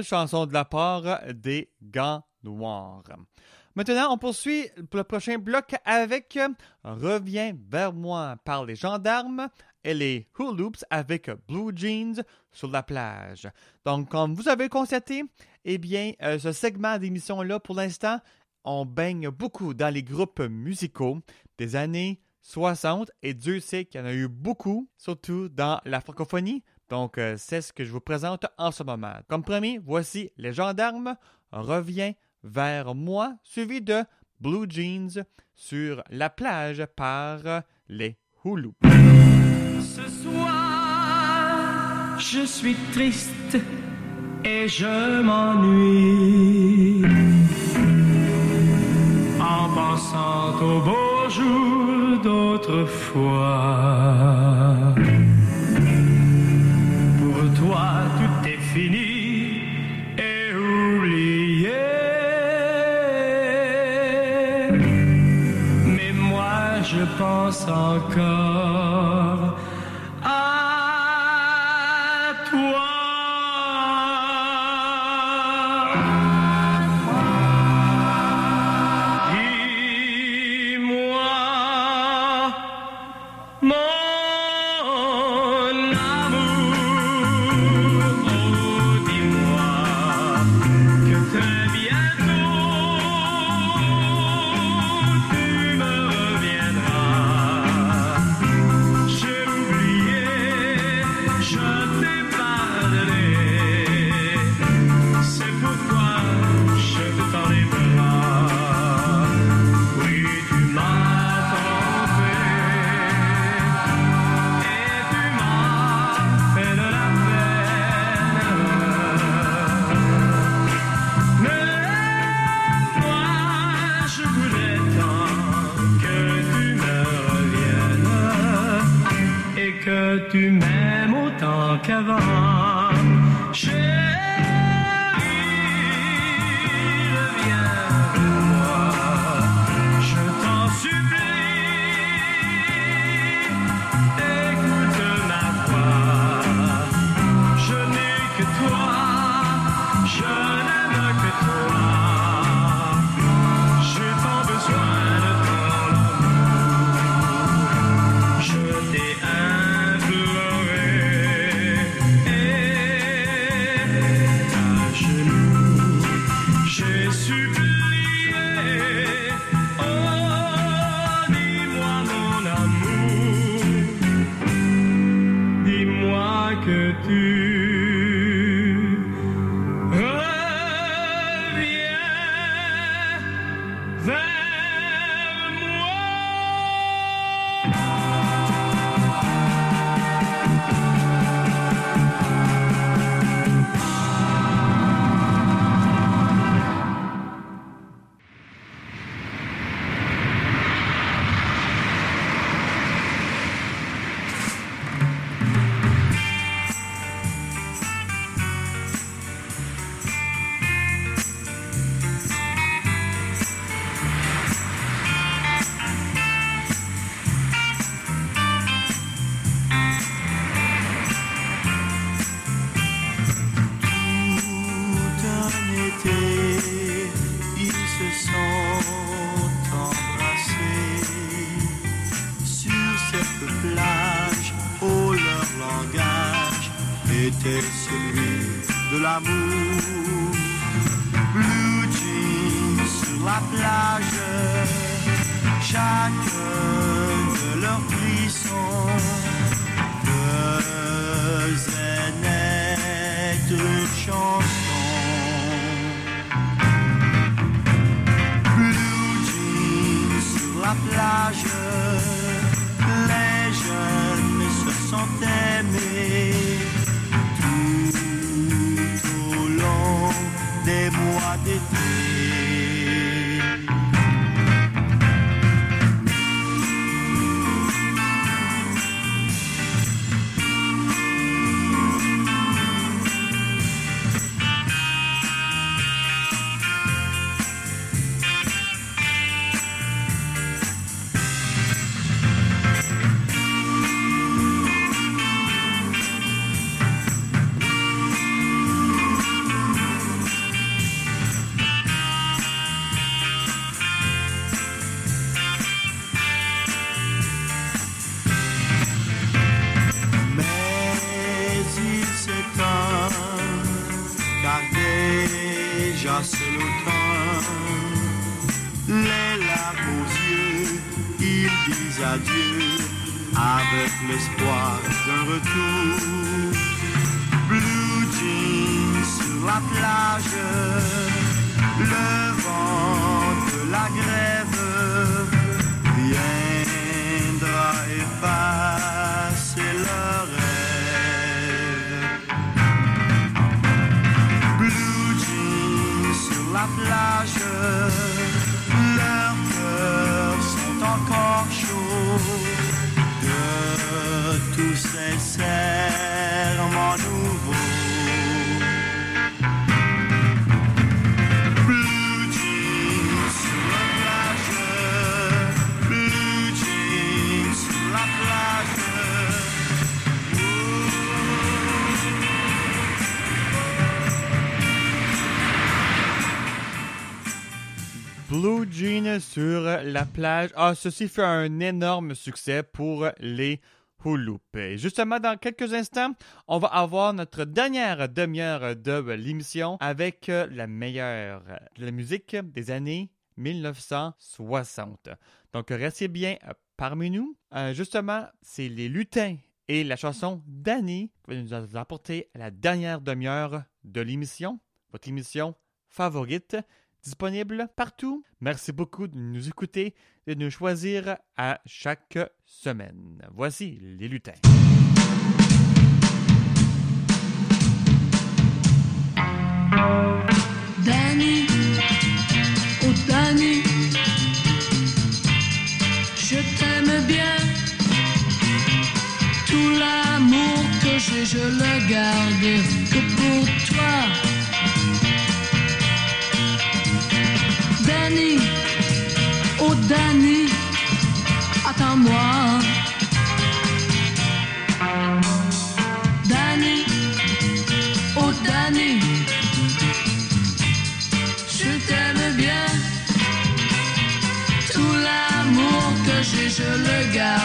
Belle chanson de la part des Gants Noirs. Maintenant, on poursuit pour le prochain bloc avec Reviens vers moi par les gendarmes et les Hooloops avec Blue Jeans sur la plage. Donc, comme vous avez constaté, eh bien, euh, ce segment d'émission-là, pour l'instant, on baigne beaucoup dans les groupes musicaux des années 60 et Dieu sait qu'il y en a eu beaucoup, surtout dans la francophonie. Donc, euh, c'est ce que je vous présente en ce moment. Comme premier, voici Les Gendarmes, Reviens vers moi, suivi de Blue Jeans sur la plage par les Hulu. Ce soir, je suis triste et je m'ennuie. En pensant au beau jour d'autrefois. Je pense encore que tu m'aimes autant qu'avant. la plage Ah, ceci fut un énorme succès pour les Houloupes. Justement, dans quelques instants, on va avoir notre dernière demi-heure de l'émission avec euh, la meilleure de la musique des années 1960. Donc, restez bien euh, parmi nous. Euh, justement, c'est les lutins et la chanson Danny qui va nous apporter la dernière demi-heure de l'émission, votre émission favorite disponible partout. Merci beaucoup de nous écouter et de nous choisir à chaque semaine. Voici les lutins. Danny, oh Danny, je t'aime bien. Tout l'amour que j'ai, je le garde que pour. Attends-moi. Danny, oh Danny. Je t'aime bien. Tout l'amour que j'ai, je le garde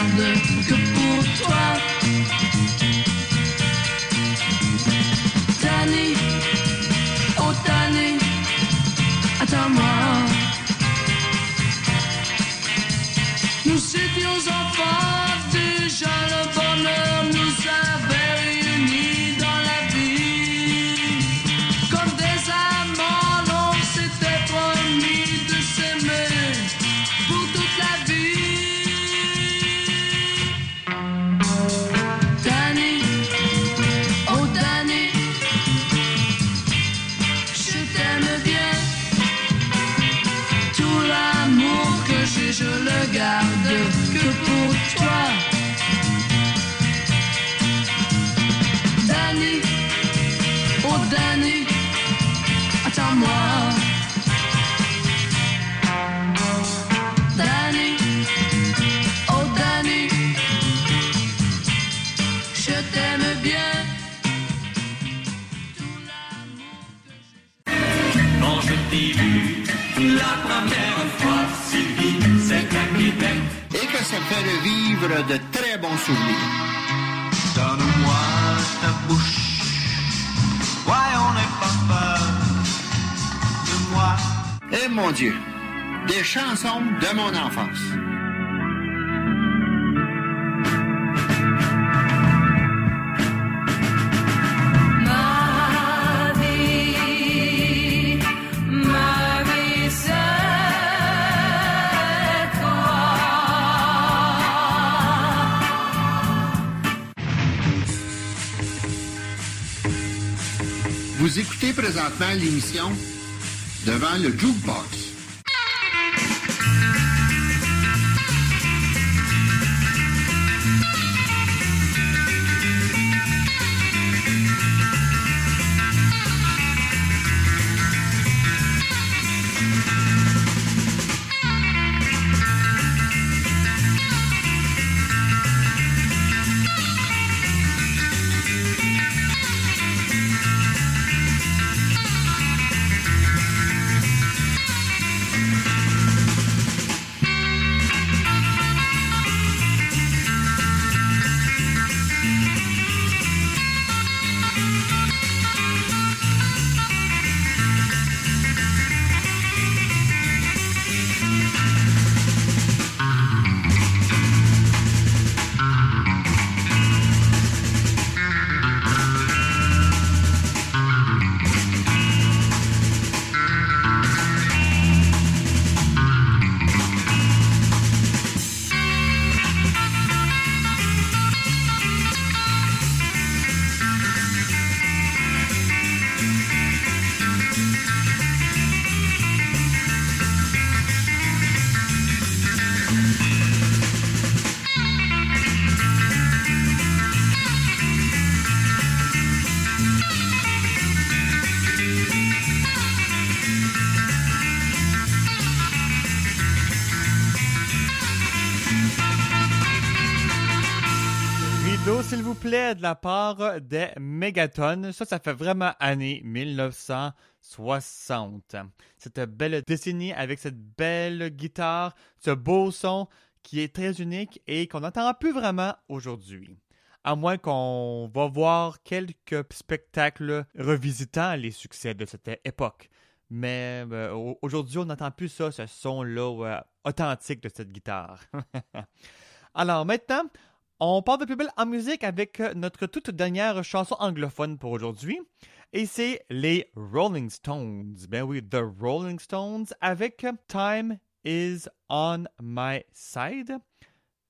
ça fait revivre de très bons souvenirs. Donne-moi ta bouche. Ouais, on n'est pas peur de moi. Eh mon Dieu, des chansons de mon enfance. Vous écoutez présentement l'émission Devant le Jukebox. De la part des Megaton. Ça, ça fait vraiment année 1960. Cette belle décennie avec cette belle guitare, ce beau son qui est très unique et qu'on n'entend plus vraiment aujourd'hui. À moins qu'on va voir quelques spectacles revisitant les succès de cette époque. Mais euh, au- aujourd'hui, on n'entend plus ça, ce son-là euh, authentique de cette guitare. Alors maintenant, on part de plus belle en musique avec euh, notre toute dernière chanson anglophone pour aujourd'hui. Et c'est les Rolling Stones. Ben oui, The Rolling Stones avec euh, Time is on my side.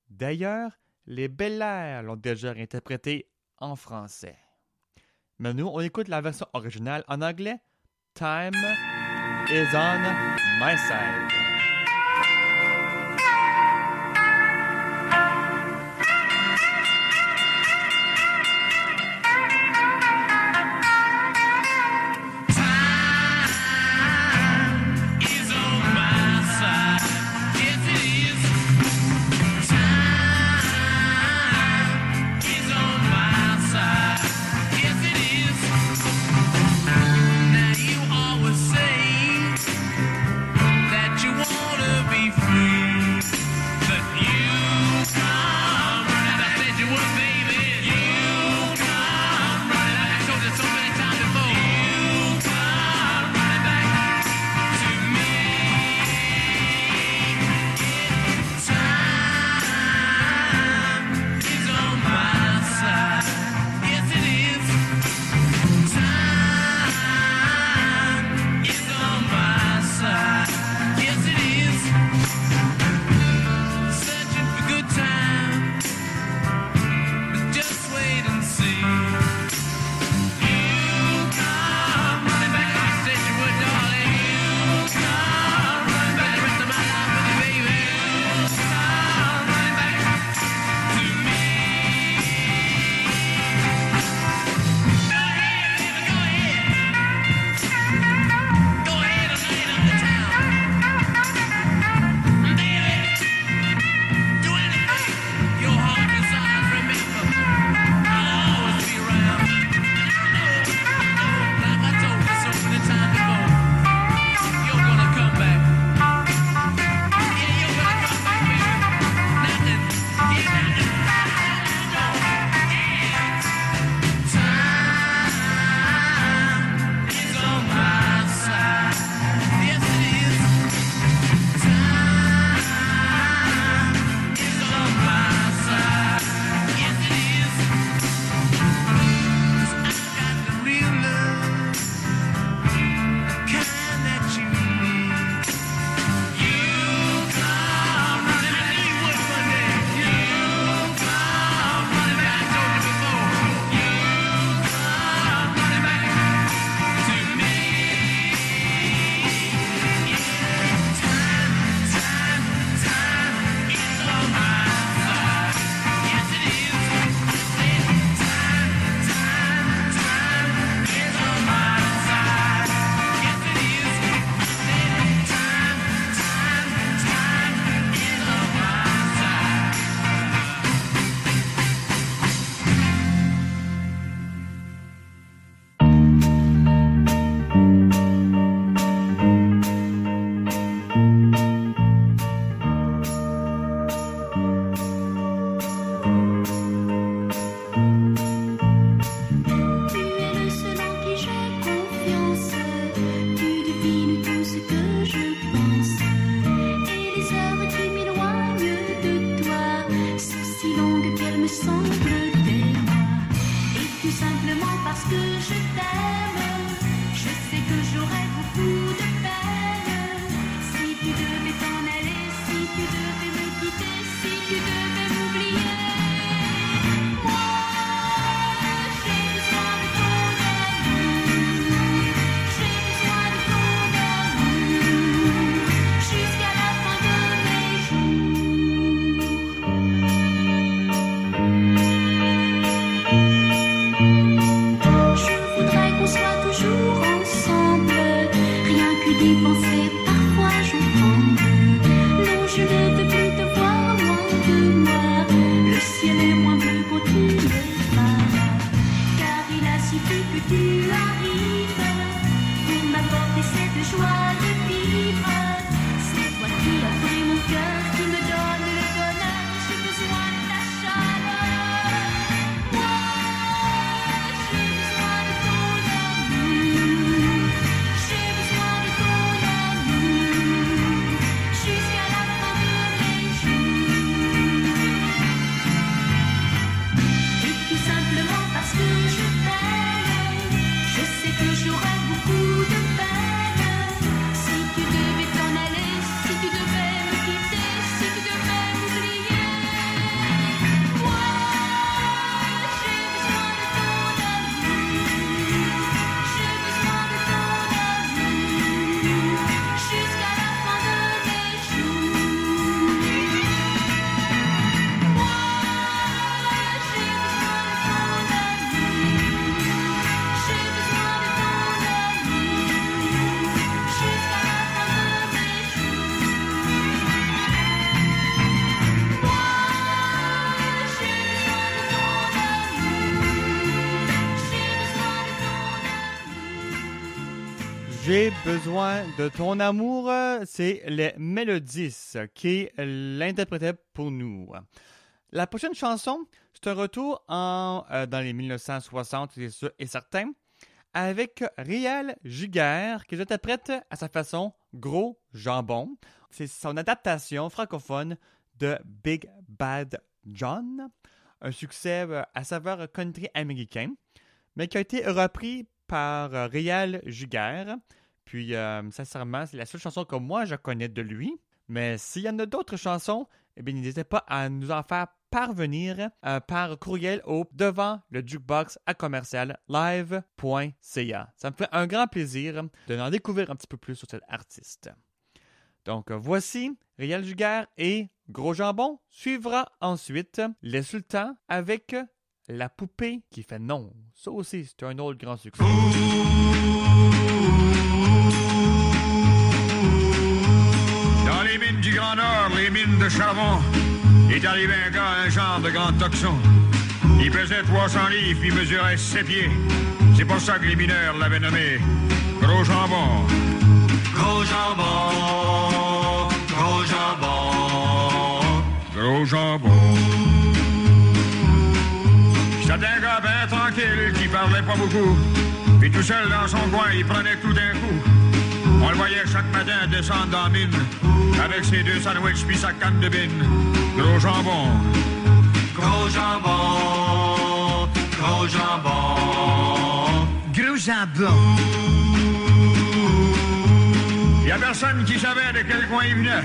D'ailleurs, les Belair l'ont déjà interprété en français. Mais nous, on écoute la version originale en anglais. Time is on my side. J'ai besoin de ton amour, c'est les Mélodies qui l'interprétaient pour nous. La prochaine chanson, c'est un retour en, euh, dans les 1960, c'est sûr et certain, avec Riel Giguère qui interprète à sa façon Gros Jambon. C'est son adaptation francophone de Big Bad John, un succès euh, à saveur country américain, mais qui a été repris par euh, Riel Giguère. Puis, euh, sincèrement, c'est la seule chanson que moi je connais de lui. Mais s'il y en a d'autres chansons, eh bien, n'hésitez pas à nous en faire parvenir euh, par courriel au devant le jukebox à commercial live.ca. Ça me fait un grand plaisir de en découvrir un petit peu plus sur cet artiste. Donc, voici Riel Giguère et Gros Jambon suivra ensuite Les Sultans avec La poupée qui fait non. Ça aussi, c'est un autre grand succès. Dans les mines du Grand Nord, les mines de charbon, est arrivé un gars, un genre de grand toxon. Il pesait 300 livres, puis mesurait 7 pieds. C'est pour ça que les mineurs l'avaient nommé Gros Jambon. Gros Jambon, Gros Jambon, Gros Jambon. C'était un gars bien tranquille qui parlait pas beaucoup. Puis tout seul dans son coin, il prenait tout d'un coup. On le voyait chaque matin descendre dans la mine avec ses deux sandwichs puis sa canne de bine. Gros jambon. Gros jambon. Gros jambon. Gros jambon. Y a personne qui savait de quel coin il venait.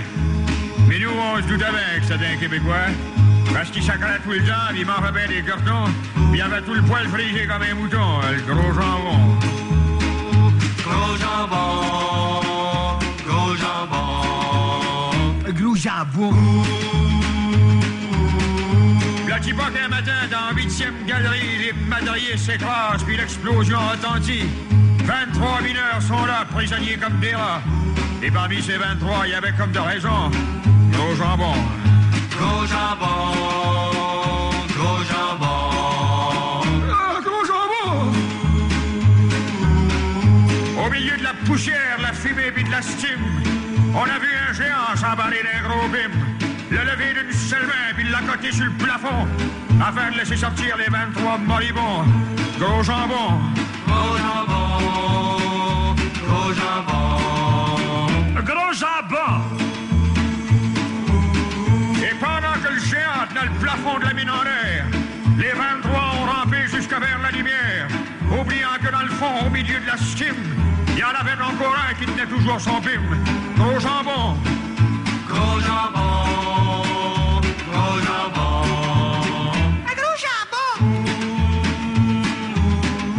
Mais nous, on se doutait bien que c'était un Québécois. Parce qu'il sacrait tout le temps, puis il mangeait bien des cartons, puis il avait tout le poil frisé comme un mouton, le gros jambon. Gros jambon, gros jambon, gros jambon. Le petit qu'un matin, dans la huitième galerie, les madriers s'écrasent, puis l'explosion retentit. 23 mineurs sont là, prisonniers comme des rats. Et parmi ces 23, il y avait comme de raison. Gros jambon. Gros jambon, gros jambon. Ah, gros jambon! Au milieu de la poussière, la fumée puis de la stime, on a vu un géant s'emballer d'un gros bim. Le lever d'une seule main puis l'accoter sur le plafond afin de laisser sortir les 23 moribonds. Gros jambon. Gros jambon. Gros jambon. Gros jambon. Le plafond de la mine en l'air, les 23 ont rampé jusqu'à vers la lumière, oubliant que dans le fond, au milieu de la stime, il y en avait encore un qui tenait toujours son bim. Gros jambon. Gros jambon. Gros jambon. Un gros jambon.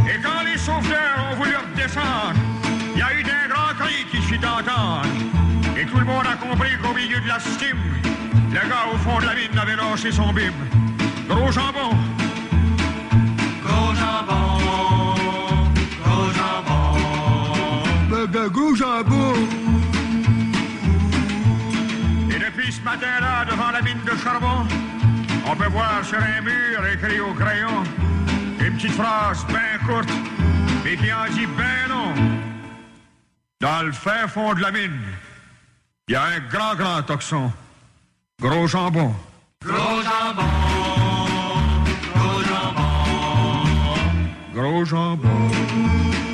Et quand les sauveteurs ont voulu redescendre, il y a eu d'un grand cri qui fit entendre. Et tout le monde a compris qu'au milieu de la stime, le gars au fond de la mine avait lâché son bim. Gros jambon. Gros jambon. Gros jambon. Gros jambon. Et depuis ce matin-là, devant la mine de charbon, on peut voir sur un mur écrit au crayon une petite phrase bien courte, mais qui en dit ben non. Dans le fin fond de la mine, il y a un grand, grand toxon. Gros jambon. Gros jambon. Gros jambon. Gros jambon.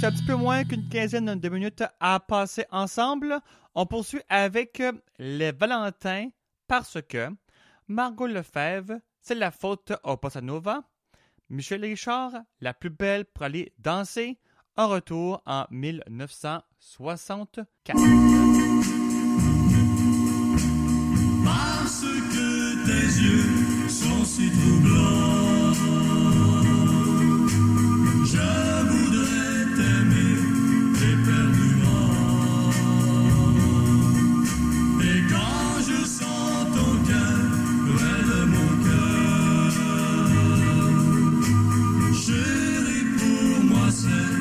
c'est un petit peu moins qu'une quinzaine de minutes à passer ensemble. On poursuit avec euh, les Valentins parce que Margot Lefebvre, c'est la faute au Bossa Nova. Michel Richard, la plus belle pour aller danser. En retour en 1964. Parce que tes yeux sont si troublants. Je listen.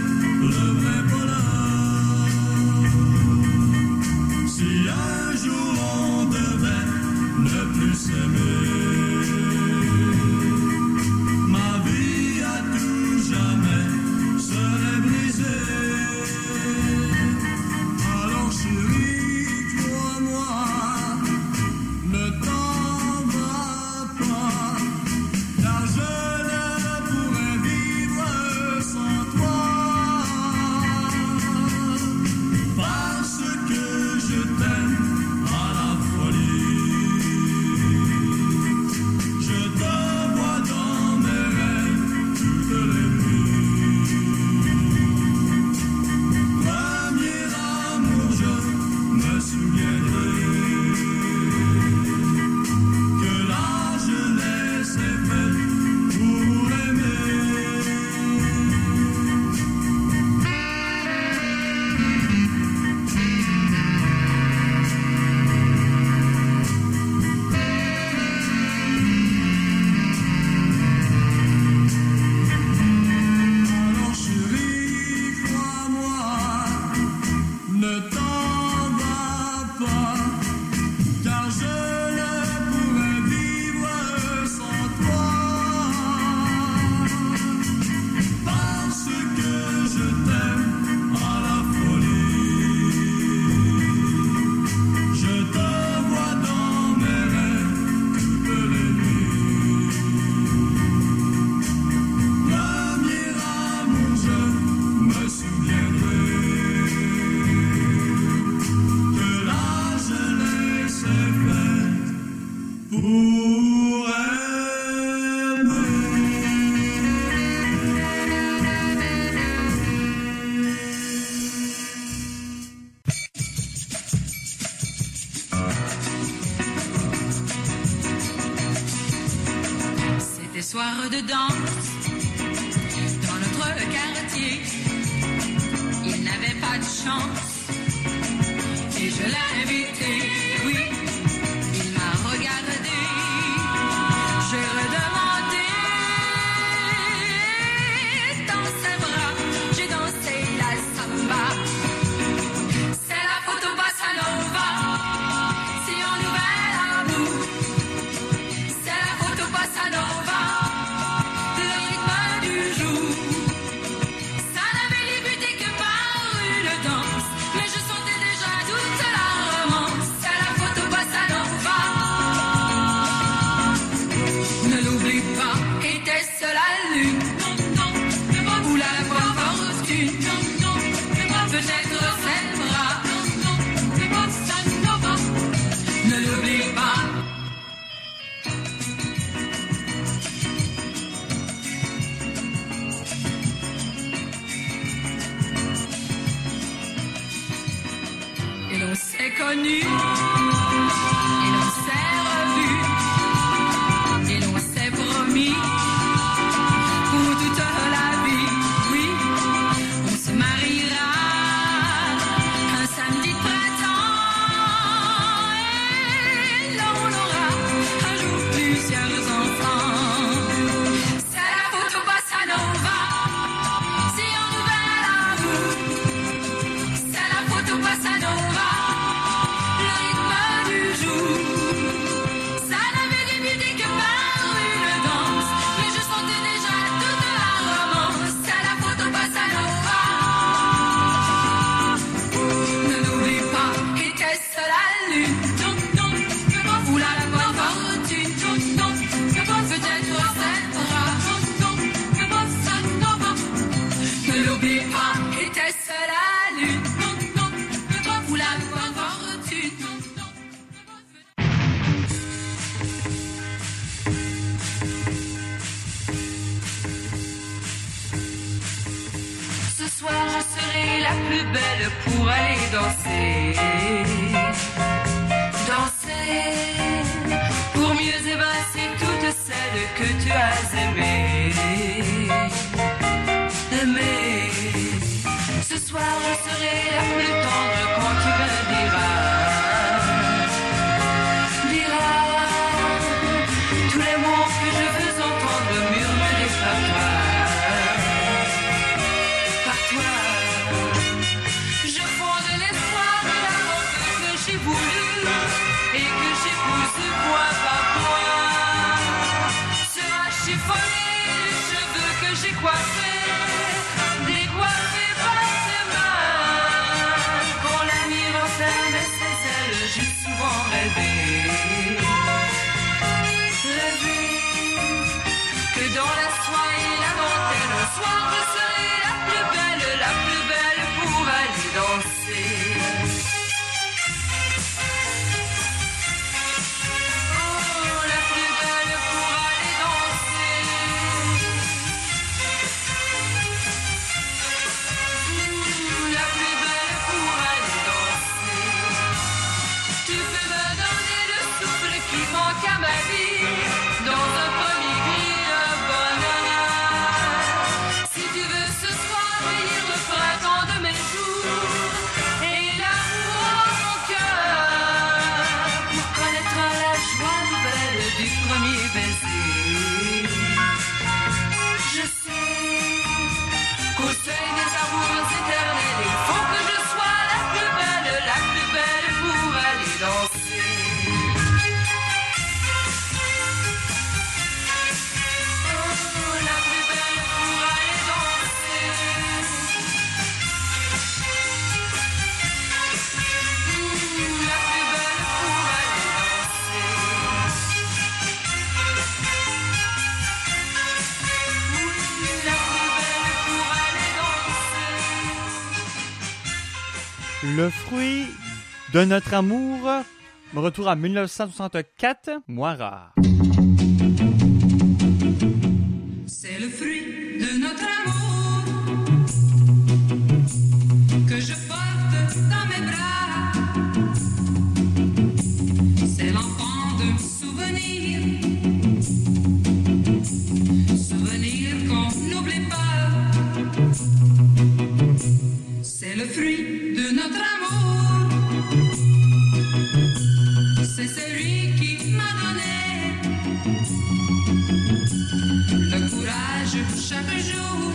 don't De notre amour, retour à 1964, Moira. C'est le fruit chaque jour.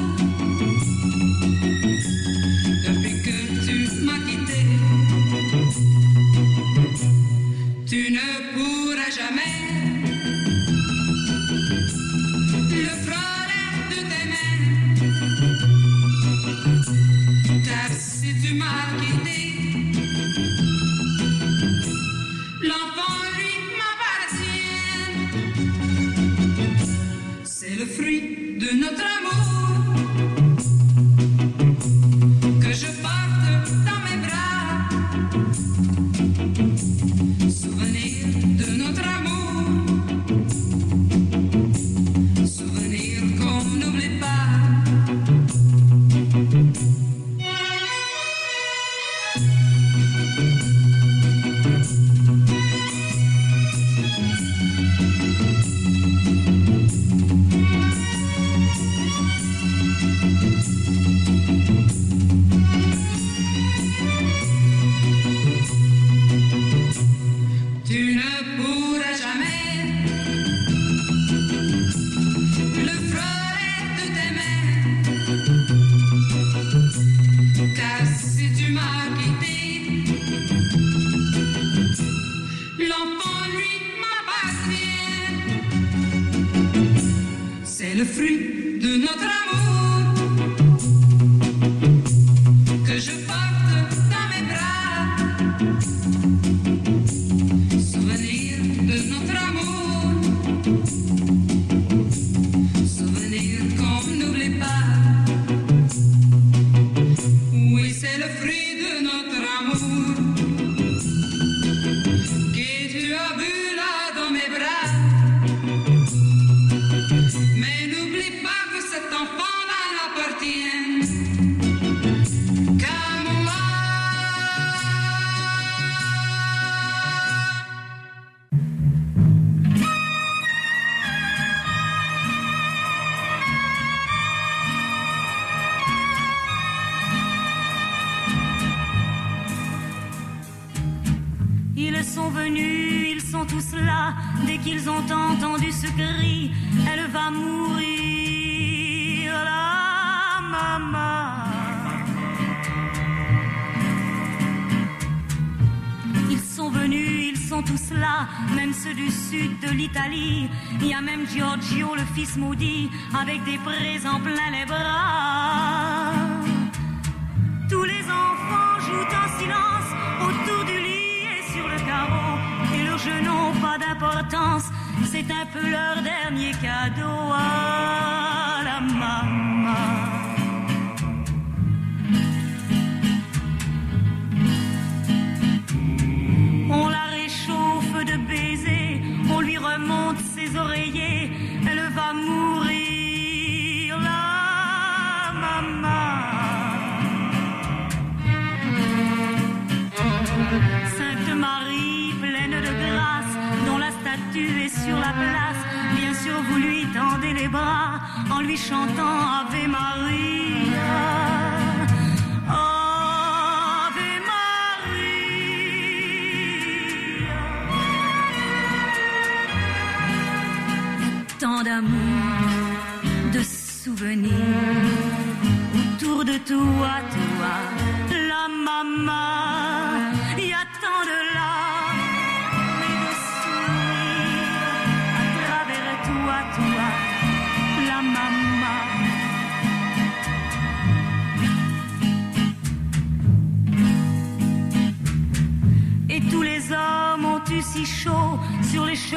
Fils maudit, avec des présents plein les en lui chantant Ave Maria. Ave Maria. Tant d'amour, de souvenirs autour de toi,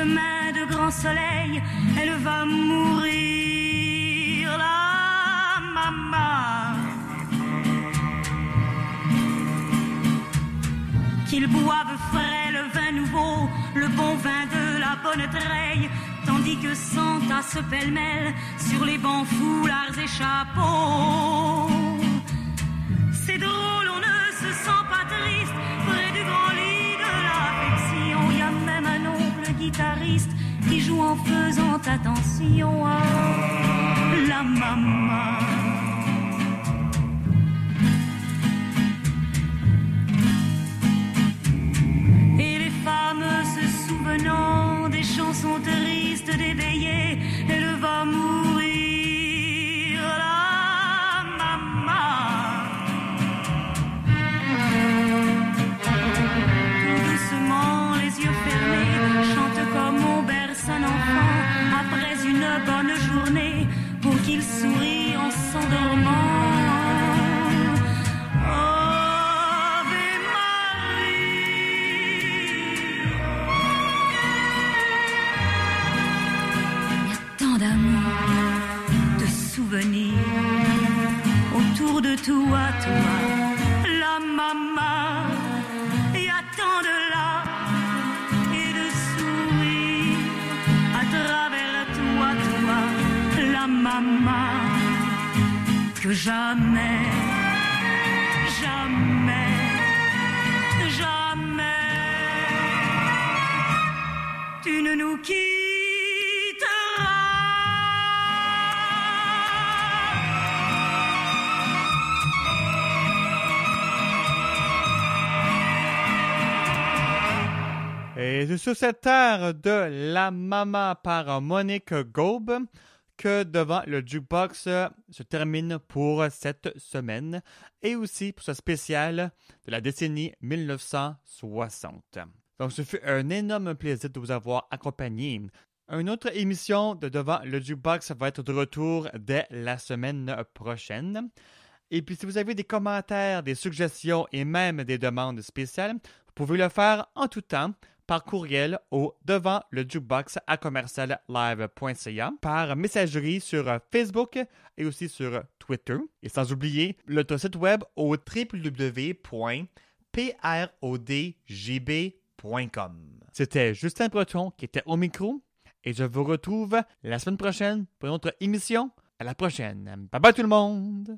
de grand soleil. Elle va mourir, la maman. Qu'ils boivent frais le vin nouveau, le bon vin de la bonne treille, tandis que Santa se pêle-mêle sur les bons foulards et chapeaux. Qui joue en faisant attention à la maman. En s'endormant. Jamais, jamais, jamais, tu ne nous quitteras. Et sur cette terre de La Mama par Monique Gaube que devant le jukebox euh, se termine pour cette semaine et aussi pour ce spécial de la décennie 1960. Donc ce fut un énorme plaisir de vous avoir accompagné. Une autre émission de Devant le jukebox va être de retour dès la semaine prochaine. Et puis si vous avez des commentaires, des suggestions et même des demandes spéciales, vous pouvez le faire en tout temps par courriel au devant le jukebox à commercial live.ca, par messagerie sur Facebook et aussi sur Twitter. Et sans oublier notre site web au www.prodgb.com. C'était Justin Breton qui était au micro et je vous retrouve la semaine prochaine pour une autre émission. À la prochaine. Bye bye tout le monde!